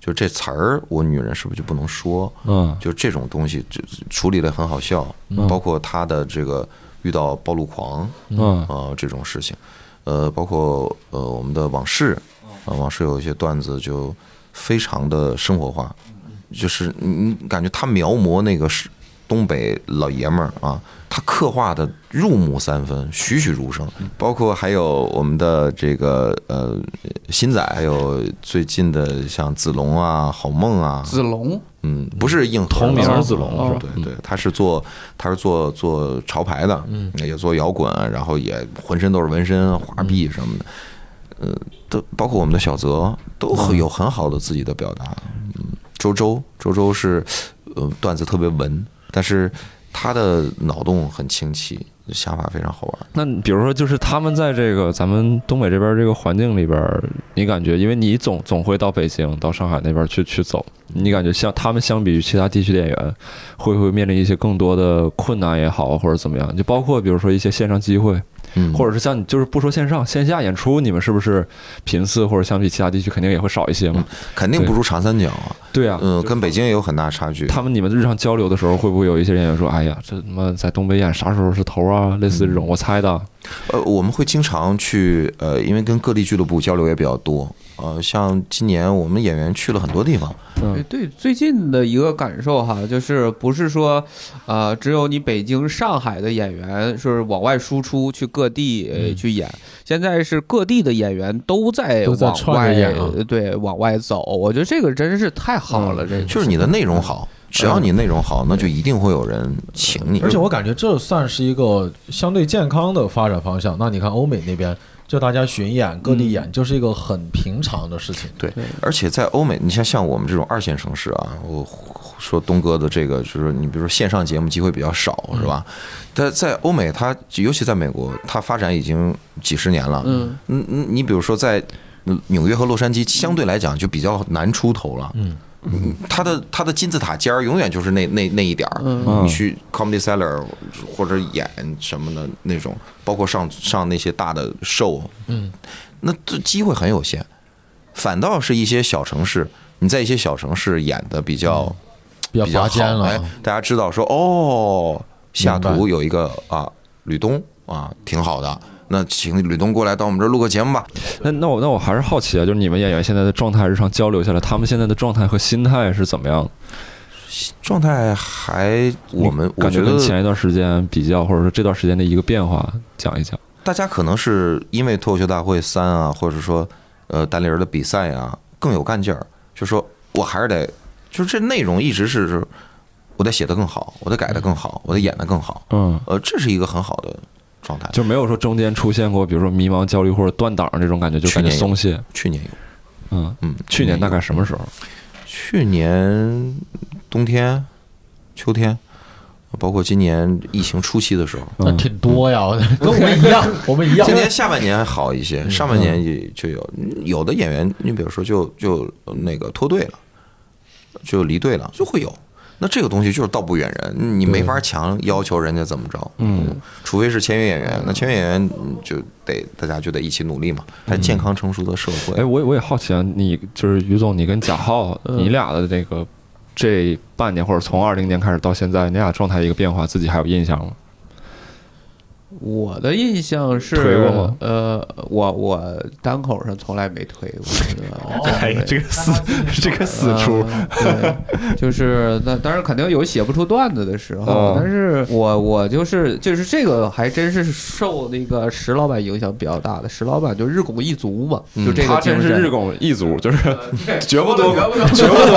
[SPEAKER 4] 就这词儿，我女人是不是就不能说？
[SPEAKER 1] 嗯
[SPEAKER 4] 就这种东西，就处理的很好笑，包括他的这个遇到暴露狂，
[SPEAKER 1] 嗯
[SPEAKER 4] 啊、这种事情，呃，包括呃我们的往事，啊、往事有一些段子就非常的生活化，就是你你感觉他描摹那个是东北老爷们儿啊，他刻画的入木三分，栩栩如生，包括还有我们的这个呃新仔，还有最近的像子龙啊、好梦啊，
[SPEAKER 2] 子龙，
[SPEAKER 4] 嗯，不是硬核
[SPEAKER 1] 同名子龙
[SPEAKER 2] 哦
[SPEAKER 1] 是吧？
[SPEAKER 4] 对对，他是做他是做做潮牌的，嗯，也做摇滚，然后也浑身都是纹身、画壁什么的，呃，都包括我们的小泽都很有很好的自己的表达。嗯，周周周周是呃段子特别文，但是他的脑洞很清奇，想法非常好玩。
[SPEAKER 1] 那比如说，就是他们在这个咱们东北这边这个环境里边，你感觉，因为你总总会到北京、到上海那边去去走，你感觉像他们相比于其他地区的演员，会不会面临一些更多的困难也好，或者怎么样？就包括比如说一些线上机会，
[SPEAKER 4] 嗯，
[SPEAKER 1] 或者是像你就是不说线上，线下演出，你们是不是频次或者相比其他地区肯定也会少一些嘛？
[SPEAKER 4] 肯定不如长三角啊，
[SPEAKER 1] 对啊，
[SPEAKER 4] 嗯，跟北京也有很大差距。
[SPEAKER 1] 他们你们日常交流的时候，会不会有一些演员说：“哎呀，这他妈在东北演啥时候是头啊？”类似这种，我猜的。
[SPEAKER 4] 呃，我们会经常去，呃，因为跟各地俱乐部交流也比较多，呃，像今年我们演员去了很多地方，
[SPEAKER 2] 对
[SPEAKER 1] 嗯
[SPEAKER 2] 对，最近的一个感受哈，就是不是说，呃，只有你北京、上海的演员是往外输出去各地呃去演，现在是各地的演员都在往外对往外走，我觉得这个真是太好了，这个
[SPEAKER 4] 就是你的内容好，只要你内容好，那就一定会有人请你。
[SPEAKER 3] 而且我感觉这算是一个相对健康的发展方向。那你看欧美那边，就大家巡演各地演，就是一个很平常的事情。
[SPEAKER 4] 对，而且在欧美，你像像我们这种二线城市啊，我说东哥的这个，就是你比如说线上节目机会比较少，是吧？但在欧美，它尤其在美国，它发展已经几十年了。
[SPEAKER 2] 嗯
[SPEAKER 4] 嗯嗯，你比如说在纽约和洛杉矶，相对来讲就比较难出头了。
[SPEAKER 3] 嗯
[SPEAKER 4] 嗯，它的它的金字塔尖儿永远就是那那那一点儿。
[SPEAKER 2] 嗯
[SPEAKER 4] 你去 Comedy Cellar 或者演什么的那种，包括上上那些大的 show，
[SPEAKER 3] 嗯，
[SPEAKER 4] 那这机会很有限。反倒是一些小城市，你在一些小城市演的比较
[SPEAKER 3] 比较
[SPEAKER 4] 比较好
[SPEAKER 3] 拔尖，了
[SPEAKER 4] 哎，大家知道说哦，西雅图有一个啊吕东啊挺好的，那请吕东过来到我们这儿录个节目吧。
[SPEAKER 1] 那那我那我还是好奇啊，就是你们演员现在的状态，日常交流下来，他们现在的状态和心态是怎么样？
[SPEAKER 4] 状态还我们我
[SPEAKER 1] 感觉跟前一段时间比较，或者说这段时间的一个变化，讲一讲。
[SPEAKER 4] 大家可能是因为脱口秀大会三啊，或者说呃单立人的比赛啊更有干劲儿，就说我还是得，就是这内容一直是是，我得写得更好，我得改得更好，我得演得更好，
[SPEAKER 1] 嗯，
[SPEAKER 4] 呃，这是一个很好的状态。
[SPEAKER 1] 就没有说中间出现过，比如说迷茫、焦虑或者断档这种感觉，就感觉
[SPEAKER 4] 去年有
[SPEAKER 1] 松懈。
[SPEAKER 4] 去年有，
[SPEAKER 1] 嗯，
[SPEAKER 4] 嗯，
[SPEAKER 1] 去年大概什么时候？
[SPEAKER 4] 去年冬天、秋天，包括今年疫情初期的时候，
[SPEAKER 1] 嗯
[SPEAKER 3] 那挺多呀，*laughs* 跟我们一样，*laughs* 我们一样
[SPEAKER 4] 今。年下半年还好一些，上半年也就有有的演员，你比如说就就那个脱队了，就离队了，就会有。那这个东西就是道不远人，你没法强要求人家怎么着，
[SPEAKER 1] 嗯，
[SPEAKER 4] 除非是签约演员，那签约演员嗯就得大家就得一起努力嘛，还健康成熟的社会。
[SPEAKER 1] 哎，我也我也好奇啊，你就是于总，你跟贾浩，
[SPEAKER 2] 嗯
[SPEAKER 1] 你俩的这个这半年或者从二零年开始到现在，你俩状态一个变化，自己还有印象吗？
[SPEAKER 2] 我的印象是，
[SPEAKER 1] 推过吗？
[SPEAKER 2] 呃，我我单口上从来没推过？*laughs*
[SPEAKER 1] 哎，这个死 *laughs* 这个死出，
[SPEAKER 2] 嗯对，就是那当然肯定有写不出段子的时候，
[SPEAKER 1] 嗯。
[SPEAKER 2] 但是我我就是就是这个还真是受那个石老板影响比较大的，石老板就日拱一卒嘛，就这个
[SPEAKER 1] 他真
[SPEAKER 2] 精神。
[SPEAKER 1] 是日拱一卒，就是 *laughs* 绝不多
[SPEAKER 2] 绝不多
[SPEAKER 1] 绝不多。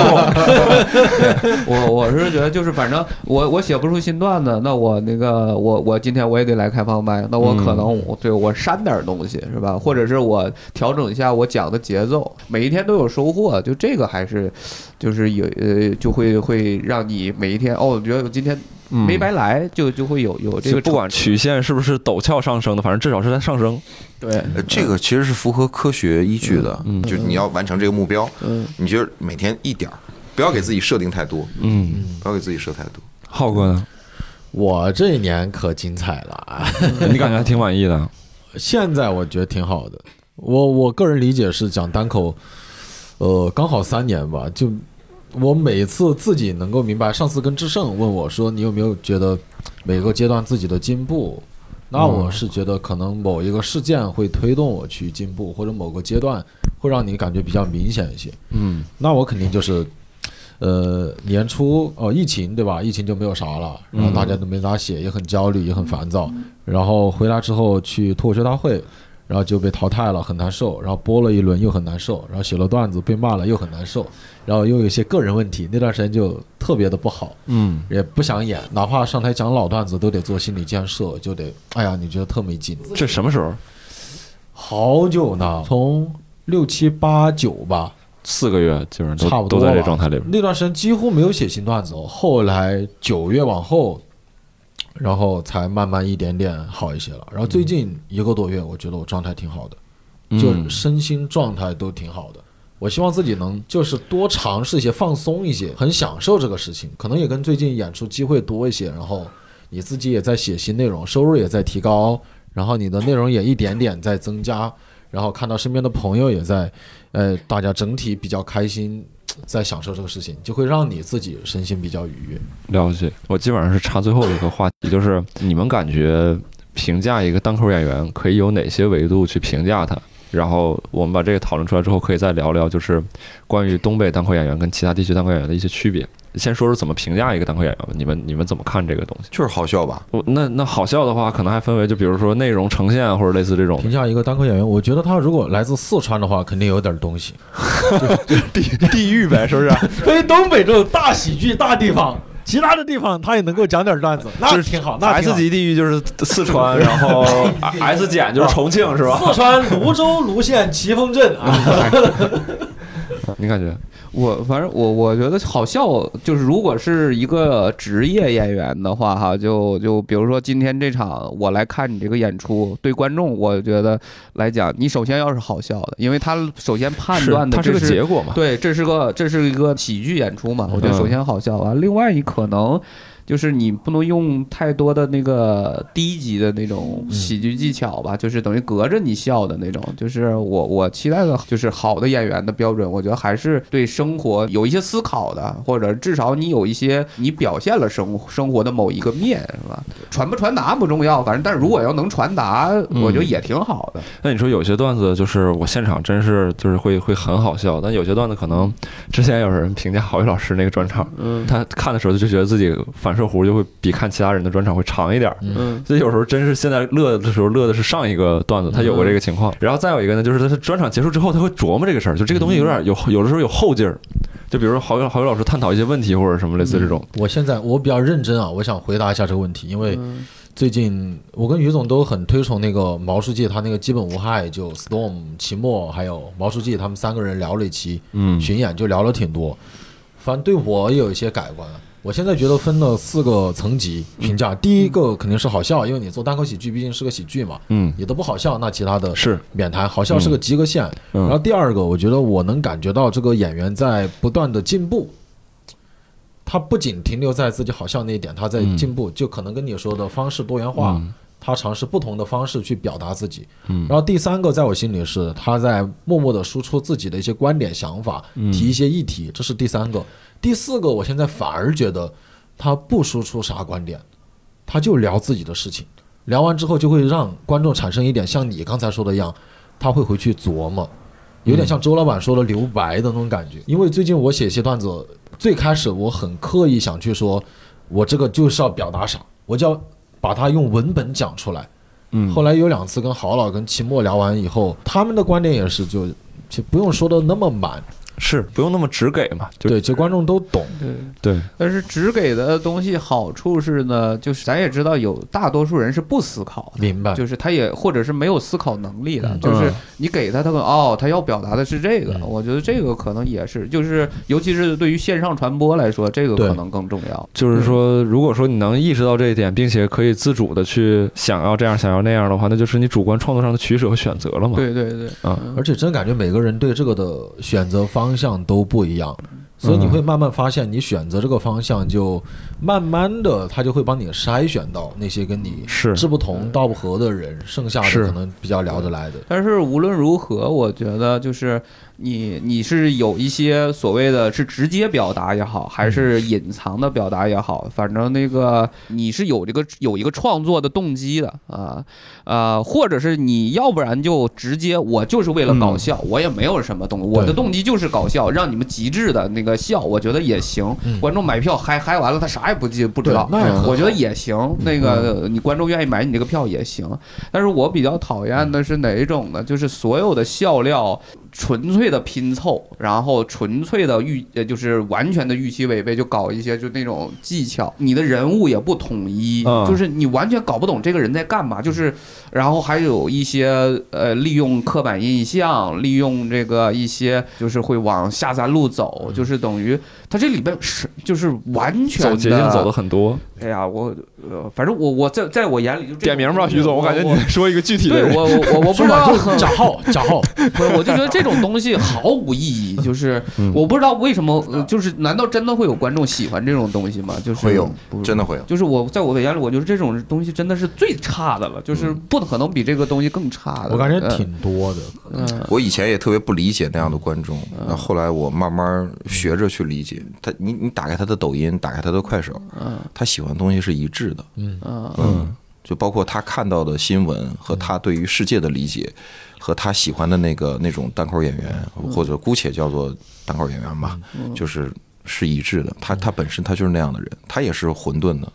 [SPEAKER 2] 我我是觉得就是反正我我写不出新段子，那我那个我我今天我也得来开放麦，那我可能我对我删点东西是吧？或者是我调整一下我讲的节奏，每一天都有收获，就这个还是就是有呃就会会让你每一天哦，我觉得我今天没白来，就就会有有这个
[SPEAKER 1] 不管曲线是不是陡峭上升的，反正至少是在上升。
[SPEAKER 2] 对
[SPEAKER 4] 呃这个其实是符合科学依据的，
[SPEAKER 1] 嗯
[SPEAKER 4] 就你要完成这个目标，
[SPEAKER 2] 嗯
[SPEAKER 4] 你觉得每天一点儿，不要给自己设定太多，
[SPEAKER 1] 嗯，
[SPEAKER 4] 不要给自己设太多。
[SPEAKER 1] 浩哥呢？
[SPEAKER 3] 我这一年可精彩了啊！*laughs*
[SPEAKER 1] 你感觉还挺满意的？
[SPEAKER 3] 现在我觉得挺好的。我我个人理解是讲单口，呃，刚好三年吧。就我每次自己能够明白，上次跟志胜问我说，你有没有觉得每个阶段自己的进步？那我是觉得可能某一个事件会推动我去进步，或者某个阶段会让你感觉比较明显一些。
[SPEAKER 1] 嗯
[SPEAKER 3] 那我肯定就是，呃，年初哦，疫情对吧？疫情就没有啥了，然后大家都没咋写，也很焦虑，也很烦躁。然后回来之后去脱口秀大会，然后就被淘汰了，很难受。然后播了一轮又很难受，然后写了段子被骂了又很难受，然后又有一些个人问题，那段时间就特别的不好，
[SPEAKER 1] 嗯，
[SPEAKER 3] 也不想演，哪怕上台讲老段子都得做心理建设，就得哎呀，你觉得特没劲。
[SPEAKER 1] 这什么时候？
[SPEAKER 3] 好久呢，从六七八九吧，
[SPEAKER 1] 四个月，基本上
[SPEAKER 3] 差不多
[SPEAKER 1] 都都在这状态里边。
[SPEAKER 3] 那段时间几乎没有写新段子，后来九月往后，然后才慢慢一点点好一些了。然后最近一个多月，我觉得我状态挺好的，就
[SPEAKER 1] 嗯
[SPEAKER 3] 身心状态都挺好的。我希望自己能就是多尝试一些，放松一些，很享受这个事情。可能也跟最近演出机会多一些，然后你自己也在写新内容，收入也在提高，然后你的内容也一点点在增加，然后看到身边的朋友也在，呃，大家整体比较开心，*tsk* 在享受这个事情，就会让你自己身心比较愉悦。
[SPEAKER 1] 了解，我基本上是插最后一个话题，就是你们感觉评价一个单口演员可以有哪些维度去评价他？然后我们把这个讨论出来之后，可以再聊聊，就是关于东北单口演员跟其他地区单口演员的一些区别。先说说怎么评价一个单口演员吧，你们你们怎么看这个东西？
[SPEAKER 4] 就是好笑吧？
[SPEAKER 1] 我那那好笑的话，可能还分为就比如说内容呈现或者类似这种
[SPEAKER 3] 评价一个单口演员，我觉得他如果来自四川的话，肯定有点东西。*laughs*
[SPEAKER 1] 地地域呗，是不是？*laughs*
[SPEAKER 3] 因为东北这种大喜剧大地方，其他的地方他也能够讲点段子，那挺好。那
[SPEAKER 1] S 级地域就是四 *laughs* 川，然后 *laughs* S 减就是重庆，是吧？
[SPEAKER 3] 四川泸州泸县奇峰镇啊，*laughs*
[SPEAKER 1] 你感觉？
[SPEAKER 2] 我反正我我觉得好笑，就是如果是一个职业演员的话，哈，就就比如说今天这场我来看你这个演出，对观众我觉得来讲，你首先要是好笑的，因为他首先判断的
[SPEAKER 1] 它是个
[SPEAKER 2] 这是
[SPEAKER 1] 结果嘛？
[SPEAKER 2] 对，这是个这是一个喜剧演出嘛，我觉得首先好笑啊。另外，你可能就是你不能用太多的那个低级的那种喜剧技巧吧，就是等于隔着你笑的那种。就是我我期待的就是好的演员的标准，我觉得还是对生活有一些思考的，或者至少你有一些你表现了生生活的某一个面，是吧？传不传达不重要，反正但是如果要能传达，我觉得也挺好的。
[SPEAKER 1] 那你说有些段子就是我现场真是就是会会很好笑，但有些段子可能之前有人评价郝宇老师那个专场，
[SPEAKER 2] 嗯
[SPEAKER 1] 他看的时候就觉得自己反射弧就会比看其他人的专场会长一点儿。
[SPEAKER 2] 嗯
[SPEAKER 1] 所以有时候真是现在乐的时候乐的是上一个段子，他有过这个情况。然后再有一个呢，就是他是专场结束之后，他会琢磨这个事儿，就这个东西有点有有的时候有后劲儿。就比如说郝宇郝宇老师探讨一些问题或者什么类似这种，
[SPEAKER 3] 我现在我比较认真啊，我想回答一下这个问题，因为最近我跟于总都很推崇那个毛书记，他那个基本无害，就 Storm、齐墨还有毛书记他们三个人聊了一期
[SPEAKER 1] 嗯
[SPEAKER 3] 巡演，就聊了挺多。反正对我也有一些改观。我现在觉得分了四个层级评价，第一个肯定是好笑，因为你做单口喜剧毕竟是个喜剧嘛，
[SPEAKER 1] 嗯。
[SPEAKER 3] 你都不好笑，那其他的
[SPEAKER 1] 是
[SPEAKER 3] 免谈，好笑是个及格线。
[SPEAKER 1] 嗯。
[SPEAKER 3] 然后第二个，我觉得我能感觉到这个演员在不断的进步，他不仅停留在自己好笑那一点，他在进步，就可能跟你说的方式多元化，
[SPEAKER 1] 嗯。
[SPEAKER 3] 他尝试不同的方式去表达自己。
[SPEAKER 1] 嗯。
[SPEAKER 3] 然后第三个，在我心里是他在默默的输出自己的一些观点、想法，
[SPEAKER 1] 嗯。
[SPEAKER 3] 提一些议题，这是第三个。第四个，我现在反而觉得他不输出啥观点，他就聊自己的事情，聊完之后就会让观众产生一点像你刚才说的一样，他会回去琢磨，有点像周老板说的留白的那种感觉。因为最近我写一些段子，最开始我很刻意想去说，我这个就是要表达啥，我就要把它用文本讲出来。
[SPEAKER 1] 嗯
[SPEAKER 3] 后来有两次跟郝老跟秦墨聊完以后，他们的观点也是就就不用说的那么满，
[SPEAKER 1] 是不用那么直给嘛，就
[SPEAKER 3] 对，这观众都懂。
[SPEAKER 2] 对。
[SPEAKER 1] 对，
[SPEAKER 2] 但是直给的东西好处是呢，就是咱也知道有大多数人是不思考的，
[SPEAKER 3] 明白，
[SPEAKER 2] 就是他也或者是没有思考能力的，
[SPEAKER 3] 嗯
[SPEAKER 2] 就是你给他，他可能哦，他要表达的是这个，
[SPEAKER 3] 嗯
[SPEAKER 2] 我觉得这个可能也是，就是尤其是对于线上传播来说，这个可能更重要。
[SPEAKER 1] 就是说，如果说你能意识到这一点，并且可以自主的去想要这样想要那样的话，那就是你主观创作上的取舍和选择了嘛。
[SPEAKER 2] 对对对，
[SPEAKER 1] 啊
[SPEAKER 2] 嗯
[SPEAKER 3] 而且真感觉每个人对这个的选择方向都不一样，所以你会慢慢发现，你选择这个方向，就慢慢的他就会帮你筛选到那些跟你
[SPEAKER 1] 是。
[SPEAKER 3] 志不同道不合的人，剩下的可能比较聊得来的。
[SPEAKER 2] 但是无论如何，我觉得就是你你是有一些所谓的是直接表达也好，还是隐藏的表达也好，反正那个你是有这个有一个创作的动机的啊呃，或者是你要不然就直接我就是为了搞笑，我也没有什么动，我的动机就是搞笑，让你们极致的那个笑，我觉得也行。观众买票嗨嗨完了，他啥也不记不知道，我觉得也行。那个你观众愿意买你这个票也行。但是我比较讨厌的是哪一种呢？就是所有的笑料纯粹的拼凑，然后纯粹的预呃，就是完全的预期违背，就搞一些就那种技巧，你的人物也不统一，
[SPEAKER 1] 嗯
[SPEAKER 2] 就是你完全搞不懂这个人在干嘛，就是然后还有一些呃，利用刻板印象，利用这个一些就是会往下三路走，就是等于他这里边是就是完全
[SPEAKER 1] 走捷径走的很多。
[SPEAKER 2] 哎呀，我呃，反正我我在在我眼里就
[SPEAKER 1] 点名吧，徐总，我感觉
[SPEAKER 2] 我
[SPEAKER 1] 你说一个具体的。
[SPEAKER 2] 对我我我我不知道，*laughs*
[SPEAKER 3] 就假号假号，
[SPEAKER 2] 不是，我就觉得这种东西毫无意义。就是
[SPEAKER 1] 嗯
[SPEAKER 2] 我不知道为什么，呃就是难道真的会有观众喜欢这种东西吗？就是
[SPEAKER 4] 会有真的会有。
[SPEAKER 2] 就是我在我的眼里，我觉得这种东西真的是最差的了，就是不可能比这个东西更差的。
[SPEAKER 3] 我感觉挺多的。
[SPEAKER 2] 嗯，嗯
[SPEAKER 4] 我以前也特别不理解那样的观众，那后来我慢慢学着去理解他。你你打开他的抖音，打开他的快手，
[SPEAKER 2] 嗯
[SPEAKER 4] 他喜欢的东西是一致的。
[SPEAKER 2] 嗯
[SPEAKER 4] 嗯，就包括他看到的新闻和他对于世界的理解，和他喜欢的那个那种单口演员，或者姑且叫做单口演员吧，就是是一致的。他他本身他就是那样的人，他也是混沌的，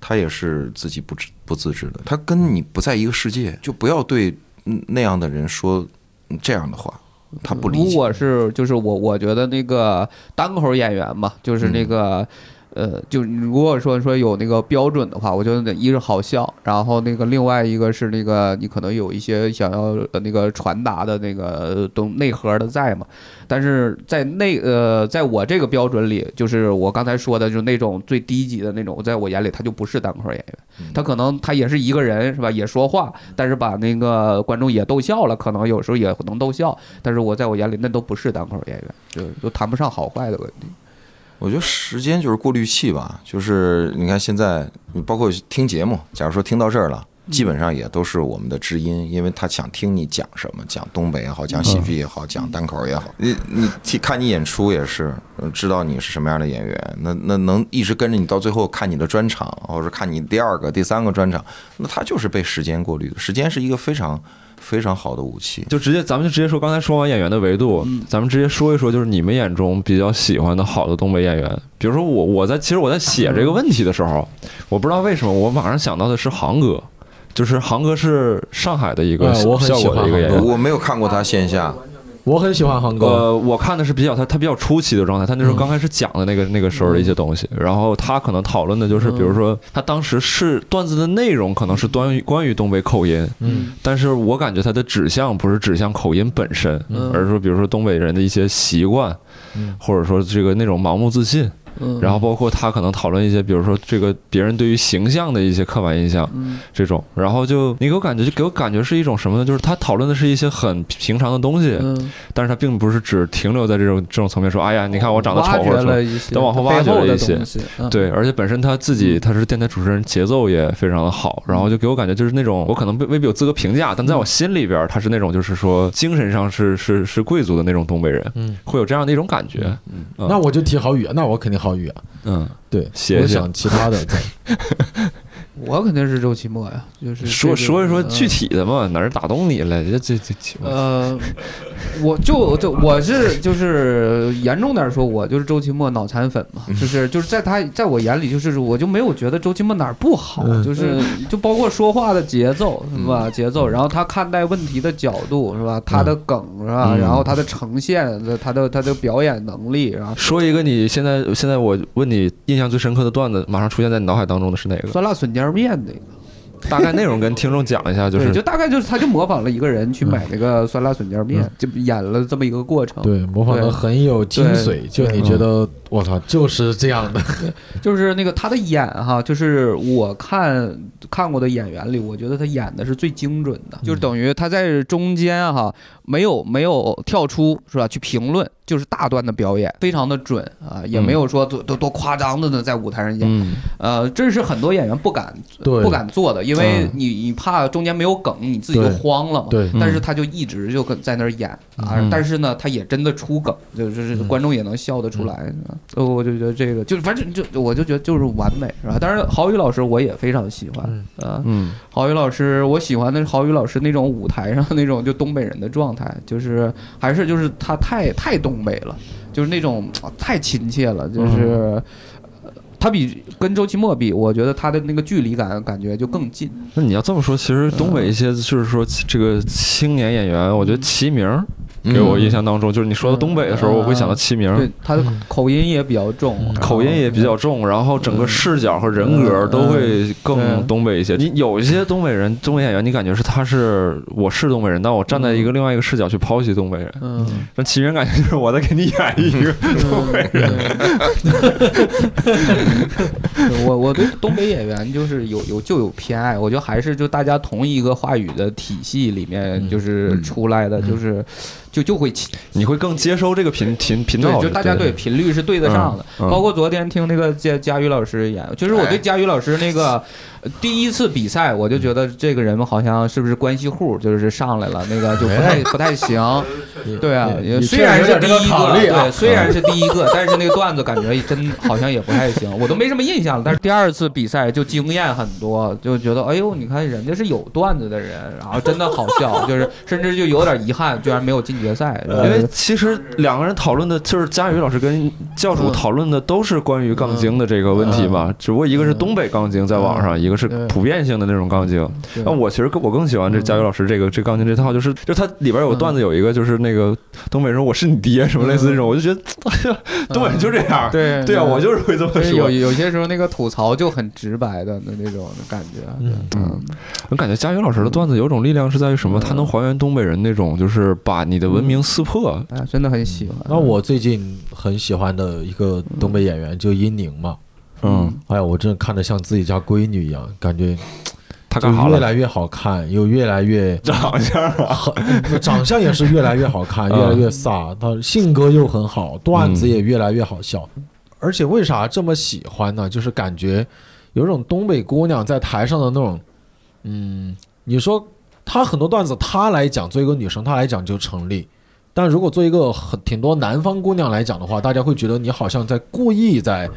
[SPEAKER 4] 他也是自己不知不自知的。他跟你不在一个世界，就不要对嗯那样的人说嗯这样的话，他不理
[SPEAKER 2] 如
[SPEAKER 4] 解。
[SPEAKER 2] 果是就是我我觉得那个单口演员嘛，就是那个。呃，就如果说说有那个标准的话，我觉得一是好笑，然后那个另外一个是那个你可能有一些想要呃那个传达的那个东内核的在嘛，但是在内呃在我这个标准里，就是我刚才说的，就是那种最低级的那种，在我眼里他就不是单口演员，他可能他也是一个人是吧，也说话，但是把那个观众也逗笑了，可能有时候也能逗笑，但是我在我眼里那都不是单口演员，就都谈不上好坏的问题。
[SPEAKER 4] 我觉得时间就是过滤器吧，就是你看现在，包括听节目，假如说听到这儿了，基本上也都是我们的知音，因为他想听你讲什么，讲东北也好，讲喜剧也好，讲单口也好，你你听看你演出也是，呃知道你是什么样的演员，那那能一直跟着你到最后看你的专场，或者看你第二个、第三个专场，那他就是被时间过滤的，时间是一个非常非常好的武器。
[SPEAKER 1] 就直接咱们就直接说，刚才说完演员的维度，
[SPEAKER 2] 嗯。
[SPEAKER 1] 咱们直接说一说，就是你们眼中比较喜欢的好的东北演员。比如说我，我在其实我在写这个问题的时候，我不知道为什么我马上想到的是航哥，就是航哥是上海的一个
[SPEAKER 3] 哎我很
[SPEAKER 1] 效果的一个演员。
[SPEAKER 4] 我没有看过他线下，
[SPEAKER 3] 我很喜欢航哥，
[SPEAKER 1] 呃，我看的是比较他他比较初期的状态，他那时候
[SPEAKER 3] 嗯
[SPEAKER 1] 刚开始讲的那个那个时候的一些东西，然后他可能讨论的就是，比如说他当时是段子的内容可能是关于关于东北口音，
[SPEAKER 3] 嗯。
[SPEAKER 1] 但是我感觉他的指向不是指向口音本身，
[SPEAKER 2] 嗯。
[SPEAKER 1] 而是说比如说东北人的一些习惯，
[SPEAKER 3] 嗯。
[SPEAKER 1] 或者说这个那种盲目自信，
[SPEAKER 2] 嗯。
[SPEAKER 1] 然后包括他可能讨论一些，比如说这个别人对于形象的一些刻板印象
[SPEAKER 2] 嗯。
[SPEAKER 1] 这种，然后就你给我感觉就给我感觉是一种什么呢？就是他讨论的是一些很平常的东西，
[SPEAKER 2] 嗯，
[SPEAKER 1] 但是他并不是只停留在这种这种层面说，哎呀，你看我长得丑或者说
[SPEAKER 2] 了一些
[SPEAKER 1] 都往后挖掘一些，
[SPEAKER 2] 嗯。
[SPEAKER 1] 对，而且本身他自己他是电台主持人，节奏也非常的好，然后就给我感觉就是那种我可能未未必有资格评价，但在我心里边他是那种就是说精神上是是是贵族的那种东北人，
[SPEAKER 3] 嗯，
[SPEAKER 1] 会有这样的一种感觉。
[SPEAKER 4] 嗯。
[SPEAKER 1] 嗯。
[SPEAKER 3] 那我就提郝宇，那我肯定郝宇啊，
[SPEAKER 1] 嗯，
[SPEAKER 3] 对，
[SPEAKER 1] 谢谢。
[SPEAKER 3] 我想其他的再
[SPEAKER 2] 我肯定是周奇墨呀，就是
[SPEAKER 1] 说说一说具
[SPEAKER 2] 嗯
[SPEAKER 1] 体的嘛，哪儿打动你了？这这这这，
[SPEAKER 2] 呃，我就就我是就是严重点说，我就是周奇墨脑残粉嘛，就是就是在他在我眼里，就是我就没有觉得周奇墨哪儿不好，
[SPEAKER 3] 嗯
[SPEAKER 2] 就是 *laughs* 就包括说话的节奏是吧？节奏，然后他看待问题的角度是吧？他的梗是吧？
[SPEAKER 1] 嗯
[SPEAKER 2] 然后他的呈现，他的他的表演能力，然后
[SPEAKER 1] 说一个你现在现在我问你印象最深刻的段子，马上出现在你脑海当中的是哪个？
[SPEAKER 2] 酸辣笋尖面那个。
[SPEAKER 1] 大概内容跟听众讲一下，就，是
[SPEAKER 2] 就大概就是他就模仿了一个人去买那个酸辣笋尖面
[SPEAKER 3] 嗯，
[SPEAKER 2] 就演了这么一个过程。
[SPEAKER 3] 对模仿的很有精髓，就你觉得我操就是这样的，*laughs*
[SPEAKER 2] 就是那个他的演哈，就是我看看过的演员里，我觉得他演的是最精准的，就是等于他在中间哈没有没有跳出是吧？去评论，就是大段的表演，非常的准啊，也没有说多多多夸张的呢在舞台上演。
[SPEAKER 1] 嗯。
[SPEAKER 2] 呃，这是很多演员不敢不敢做的，因为
[SPEAKER 1] 嗯。
[SPEAKER 2] 你你怕中间没有梗，你自己就慌了嘛。
[SPEAKER 3] 对。
[SPEAKER 2] 但是他就一直就跟在那儿演啊，
[SPEAKER 1] 嗯。
[SPEAKER 2] 但是呢，他也真的出梗，就是
[SPEAKER 3] 嗯。
[SPEAKER 2] 观众也能笑得出来。呃，我就觉得这个就反正就我就觉得就是完美，是吧？当然，郝宇老师我也非常喜欢
[SPEAKER 3] 嗯
[SPEAKER 2] 啊。
[SPEAKER 1] 嗯
[SPEAKER 2] 郝宇老师，我喜欢的是郝宇老师那种舞台上那种就东北人的状态，就是还是就是他太太东北了，就是那种啊太亲切了，就是。呃他比跟周奇墨比，我觉得他的那个距离感感觉就更近。
[SPEAKER 1] 那你要这么说，其实东北一些就是说这个青年演员，我觉得齐名儿给我印象当中，就是你说到东北的时候，
[SPEAKER 2] 嗯
[SPEAKER 1] 我会想到齐名。儿
[SPEAKER 2] 对，他的口音也比较重，
[SPEAKER 1] 口音也比较重，然后整个视角和人格都会更
[SPEAKER 2] 嗯
[SPEAKER 1] 东北一些。你有一些东北人、东北演员，你感觉是他是我是东北人，但我站在一个另外一个视角去剖析东北人。
[SPEAKER 2] 嗯，
[SPEAKER 1] 那齐名感觉就是我在给你演一个东北人。*laughs*
[SPEAKER 2] 我我对东北演员就是有有就有偏爱，我觉得还是就大家同一个话语的体系里面
[SPEAKER 3] 嗯。
[SPEAKER 2] 就是出来的，就是就就会起
[SPEAKER 1] 你会更接收这个频频频
[SPEAKER 2] 对，
[SPEAKER 1] 道，
[SPEAKER 2] 就大家对频率是对得上的。包括昨天听那个佳佳宇老师演，就是我对
[SPEAKER 4] 哎
[SPEAKER 2] 佳宇老师那个呃 *laughs* 第一次比赛，我就觉得这个人好像是不是关系户，就是上来了，那个就不太不太行。对啊，
[SPEAKER 3] 你
[SPEAKER 2] 虽然是第一
[SPEAKER 3] 个
[SPEAKER 2] 对，虽然是 *laughs* 第一个，但是那个段子感觉真好像也不太行，我都没什么印象了。但是第二次比赛就惊艳很多，就觉得哎呦，你看人家是有段子的人，然后真的好笑，就是甚至就有点遗憾，居然没有进决决赛，
[SPEAKER 1] 因为其实两个人讨论的就是佳宇老师跟教主讨论的都是关于杠精的这个问题嘛，只不过一个是东北杠精在网上，一个是普遍性的那种钢精。那我其实更我更喜欢这佳宇老师这个这杠精这套，就是就它里边有段子有一个就是那个东北人我是你爹什么类似这种，我就觉得东北人就这样，
[SPEAKER 2] 对 *laughs*
[SPEAKER 1] 对啊，我就是会这么说。
[SPEAKER 2] 有有些时候那个吐槽就很直白的那种感觉，嗯，
[SPEAKER 1] 我感觉佳宇老师的段子有种力量是在于什么？他能还原东北人那种就是把你的文明撕破，
[SPEAKER 2] 哎，真的很喜欢。
[SPEAKER 3] 那我最近很喜欢的一个东北演员就殷宁嘛，
[SPEAKER 1] 嗯，
[SPEAKER 3] 哎呀，我真的看着像自己家闺女一样，感觉
[SPEAKER 1] 她干好
[SPEAKER 3] 越来越好看，又越来越
[SPEAKER 1] 长相啊，*laughs*
[SPEAKER 3] 长相也是越来越好看，*laughs* 越来越飒。她性格又很好，段子也越来越好笑。而且为啥这么喜欢呢？就是感觉有种东北姑娘在台上的那种，嗯，你说她很多段子，她来讲，作为一个女生，她来讲就成立。但如果做一个很挺多南方姑娘来讲的话，大家会觉得你好像在故意在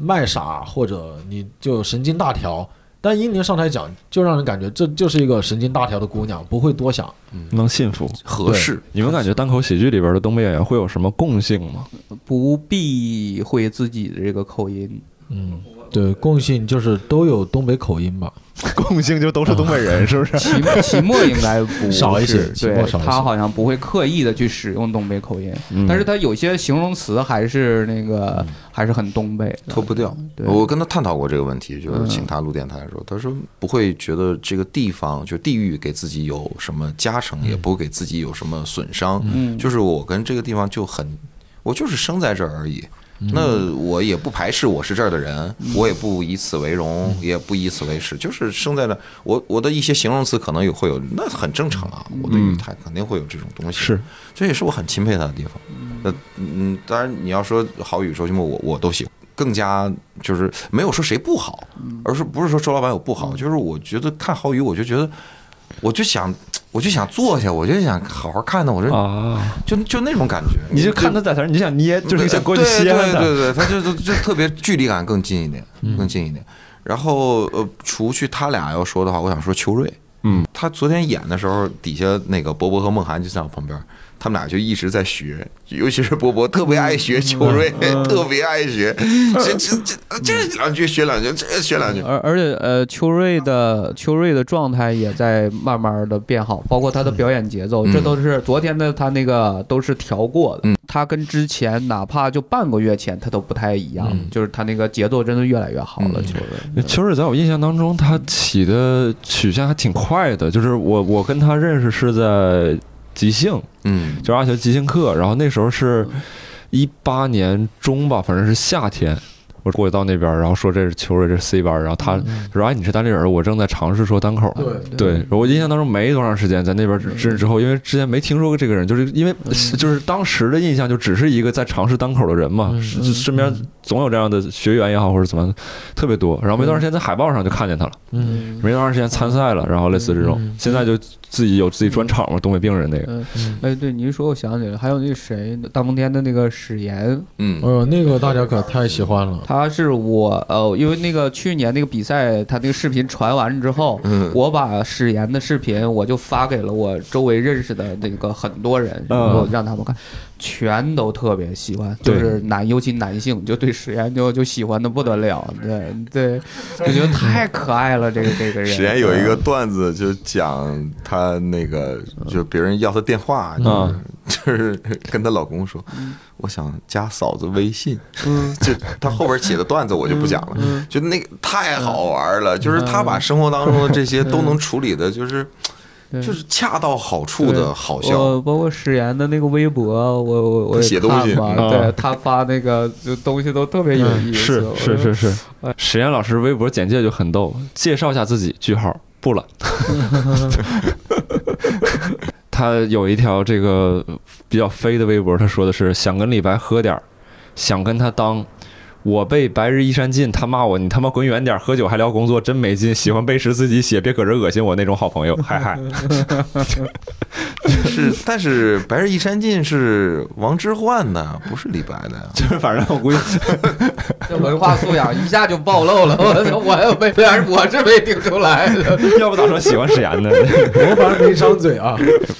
[SPEAKER 3] 卖傻，或者你就神经大条。但英宁上台讲，就让人感觉这就是一个神经大条的姑娘，不会多想，
[SPEAKER 1] 能信服，
[SPEAKER 4] 合适。
[SPEAKER 1] 你们感觉单口喜剧里边的东北演员会有什么共性吗？
[SPEAKER 2] 不避讳自己的这个口音，
[SPEAKER 3] 嗯，对，共性就是都有东北口音吧。*laughs*
[SPEAKER 1] 共性就都是东北人，是不是？*laughs*
[SPEAKER 2] 期期末应该不 *laughs*
[SPEAKER 3] 少一些，
[SPEAKER 2] 对，他好像不会刻意的去使用东北口音，但是他有些形容词还是那个还是很东北，
[SPEAKER 4] 脱不掉。我跟他探讨过这个问题，就是请他录电台的时候，他说不会觉得这个地方就地域给自己有什么加成，也不会给自己有什么损伤，就是我跟这个地方就很，我就是生在这儿而已。那我也不排斥我是这儿的人，我也不以此为荣，也不以此为耻，就是生在了我我的一些形容词可能有会有，那很正常啊，我的语态肯定会有这种东西，
[SPEAKER 1] 是，
[SPEAKER 4] 这也是我很钦佩他的地方。那嗯，当然你要说郝宇、周奇墨，我我都喜欢，更加就是没有说谁不好，而是不是说周老板有不好，就是我觉得看郝宇，我就觉得，我就想。我就想坐下，我就想好好看他，我就啊，就就那种感觉。
[SPEAKER 1] 你就看他在台上，你想捏，就是想过去吸他。
[SPEAKER 4] 对对对，他就就就特别距离感更近一点，更近一点。然后呃，除去他俩要说的话，我想说秋瑞。
[SPEAKER 1] 嗯，
[SPEAKER 4] 他昨天演的时候，底下那个博博和梦涵就在我旁边。他们俩就一直在学，尤其是波波特别爱学秋瑞，特别爱学，这这这这两句学两句，这学两句。
[SPEAKER 2] 而而且呃，秋瑞的秋瑞的状态也在慢慢的变好，包括他的表演节奏，这都是昨天的他那个都是调过的。他跟之前哪怕就半个月前他都不太一样，就是他那个节奏真的越来越好了。秋瑞，
[SPEAKER 1] 秋瑞在我印象当中，他起的曲线还挺快的，就是我我跟他认识是在。即兴，
[SPEAKER 4] 嗯，
[SPEAKER 1] 就阿学即兴课，然后那时候是一八年中吧，反正是夏天。我过去到那边，然后说这是秋瑞，这是 C 班，然后他说：“哎，你是单立人，我正在尝试说单口。”
[SPEAKER 3] 对，
[SPEAKER 1] 对我印象当中没多长时间在那边认识之后，因为之前没听说过这个人，就是因为就是当时的印象就只是一个在尝试单口的人嘛，身边总有这样的学员也好或者怎么特别多，然后没多长时间在海报上就看见他了，
[SPEAKER 3] 嗯，
[SPEAKER 1] 没多长时间参赛了，然后类似这种，现在就自己有自己专场嘛，东北病人那个，
[SPEAKER 2] 哎，对您一说，我想起来还有那谁，大风天的那个史岩，
[SPEAKER 4] 嗯，
[SPEAKER 3] 哎呦，那个大家可太喜欢了。
[SPEAKER 2] 他是我呃，因为那个去年那个比赛，他那个视频传完之后，我把史岩的视频我就发给了我周围认识的那个很多人，然后让他们看，全都特别喜欢，就是男，尤其男性就对史岩就就喜欢的不得了，对对，就觉得太可爱了，这个这个人。
[SPEAKER 4] 史岩有一个段子，就讲他那个，就别人要他电话，就是跟她老公说。我想加嫂子微信，
[SPEAKER 2] 嗯，*laughs*
[SPEAKER 4] 就他后边写的段子我就不讲了，就那个太好玩了，就是他把生活当中的这些都能处理的，就是就是恰到好处的好笑。
[SPEAKER 2] 包括史岩的那个微博，我我我
[SPEAKER 4] 写东西，
[SPEAKER 2] 对他发那个就东西都特别有意
[SPEAKER 1] 思。是是是是，*laughs* 史岩老师微博简介就很逗，介绍一下自己，句号不了。*laughs* 他有一条这个比较飞的微博，他说的是想跟李白喝点儿，想跟他当，我被白日依山尽，他骂我你他妈滚远点，喝酒还聊工作真没劲，喜欢背诗自己写，别搁这恶心我那种好朋友，嗨 *laughs* 嗨，*laughs*
[SPEAKER 4] 是，但是白日依山尽是王之涣的，不是李白的呀。*laughs*
[SPEAKER 1] 就是反正我估计
[SPEAKER 2] 这文化素养一下就暴露了。我操，我也没，虽然我是没听出来的。
[SPEAKER 1] 要不咋说喜欢史岩呢？
[SPEAKER 3] 我反正没张嘴啊。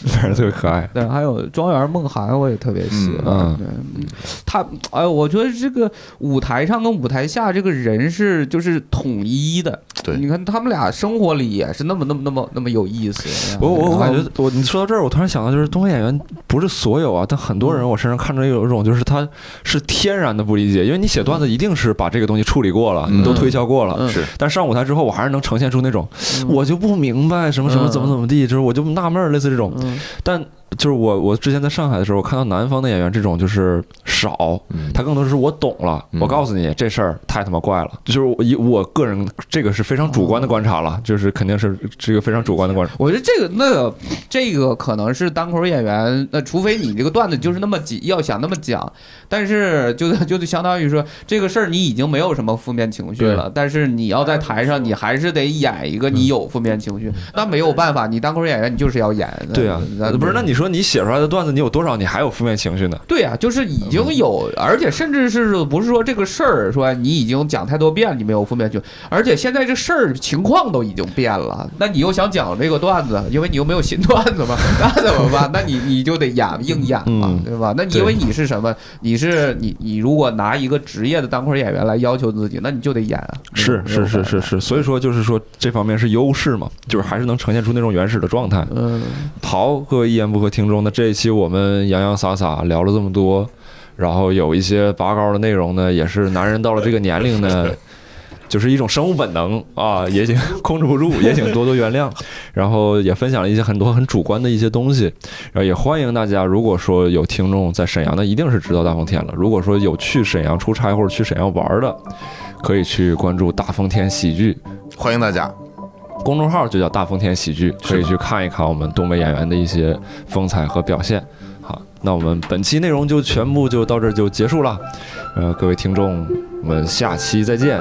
[SPEAKER 1] 反正特别可爱。
[SPEAKER 2] 对，还有庄园梦涵，我也特别喜欢。
[SPEAKER 1] 嗯，
[SPEAKER 2] 嗯他，哎，我觉得这个舞台上跟舞台下这个人是就是统一的。
[SPEAKER 4] 对。
[SPEAKER 2] 你看他们俩生活里也是那么那么那么那么有意思。
[SPEAKER 1] 我我我感觉我你说到这儿，我突然想到，就是东北演员不是所有啊，但很多人我身上看着有一种就是他是天然的不理解，因为你写段子一定是把这个东西处理过了，你都推销过了。
[SPEAKER 2] 嗯。
[SPEAKER 4] 是，
[SPEAKER 1] 但上舞台之后，我还是能呈现出那种，
[SPEAKER 2] 嗯。
[SPEAKER 1] 我就不明白什么什么
[SPEAKER 2] 嗯。
[SPEAKER 1] 怎么怎么地，就是我就纳闷儿，类似这种。
[SPEAKER 2] 嗯。
[SPEAKER 1] 但就是我我之前在上海的时候，我看到南方的演员这种就是少，
[SPEAKER 4] 嗯
[SPEAKER 1] 他更多是我懂了，
[SPEAKER 4] 嗯
[SPEAKER 1] 我告诉你这事儿太他妈怪了，就是我以我个人这个是非常主观的观察了，就是肯定是这个非常主观的观察。
[SPEAKER 2] 我觉得这个那个这个可能是单口演员，那除非你这个段子就是那么几要想那么讲，但是就就相当于说这个事儿你已经没有什么负面情绪了，但是你要在台上你还是得演一个你有负面情绪，那没有办法，你单口演员你就是要演。
[SPEAKER 1] 对啊，
[SPEAKER 2] 那
[SPEAKER 1] 不是？那你说你写出来的段子，你有多少你还有负面情绪呢？
[SPEAKER 2] 对啊，就是已经有，而且甚至是不是说这个事儿说你已经讲太多遍，你没有负面情绪，而且现在这事儿情况都已经变了，那你又想讲这个段子，因为你又没有新段子嘛，那怎么办？那你你就得演硬演嘛
[SPEAKER 1] 嗯，
[SPEAKER 2] 对吧？那你因为你是什么？你是你你如果拿一个职业的单口演员来要求自己，那你就得演啊。
[SPEAKER 1] 是是是是是，所以说就是说这方面是优势嘛，就是还是能呈现出那种原始的状态。
[SPEAKER 2] 嗯，
[SPEAKER 1] 好，各位一言不合听众，那这一期我们洋洋洒洒聊了这么多，然后有一些拔高的内容呢，也是男人到了这个年龄呢，*laughs* 就是一种生物本能啊，也请控制不住，也请多多原谅。然后也分享了一些很多很主观的一些东西，然后也欢迎大家，如果说有听众在沈阳的，一定是知道大风天了。如果说有去沈阳出差或者去沈阳玩的，可以去关注大风天喜剧。
[SPEAKER 4] 欢迎大家。
[SPEAKER 1] 公众号就叫大丰田喜剧，可以去看一看我们东北演员的一些风采和表现。好，那我们本期内容就全部就到这儿就结束了。呃，各位听众，我们下期再见。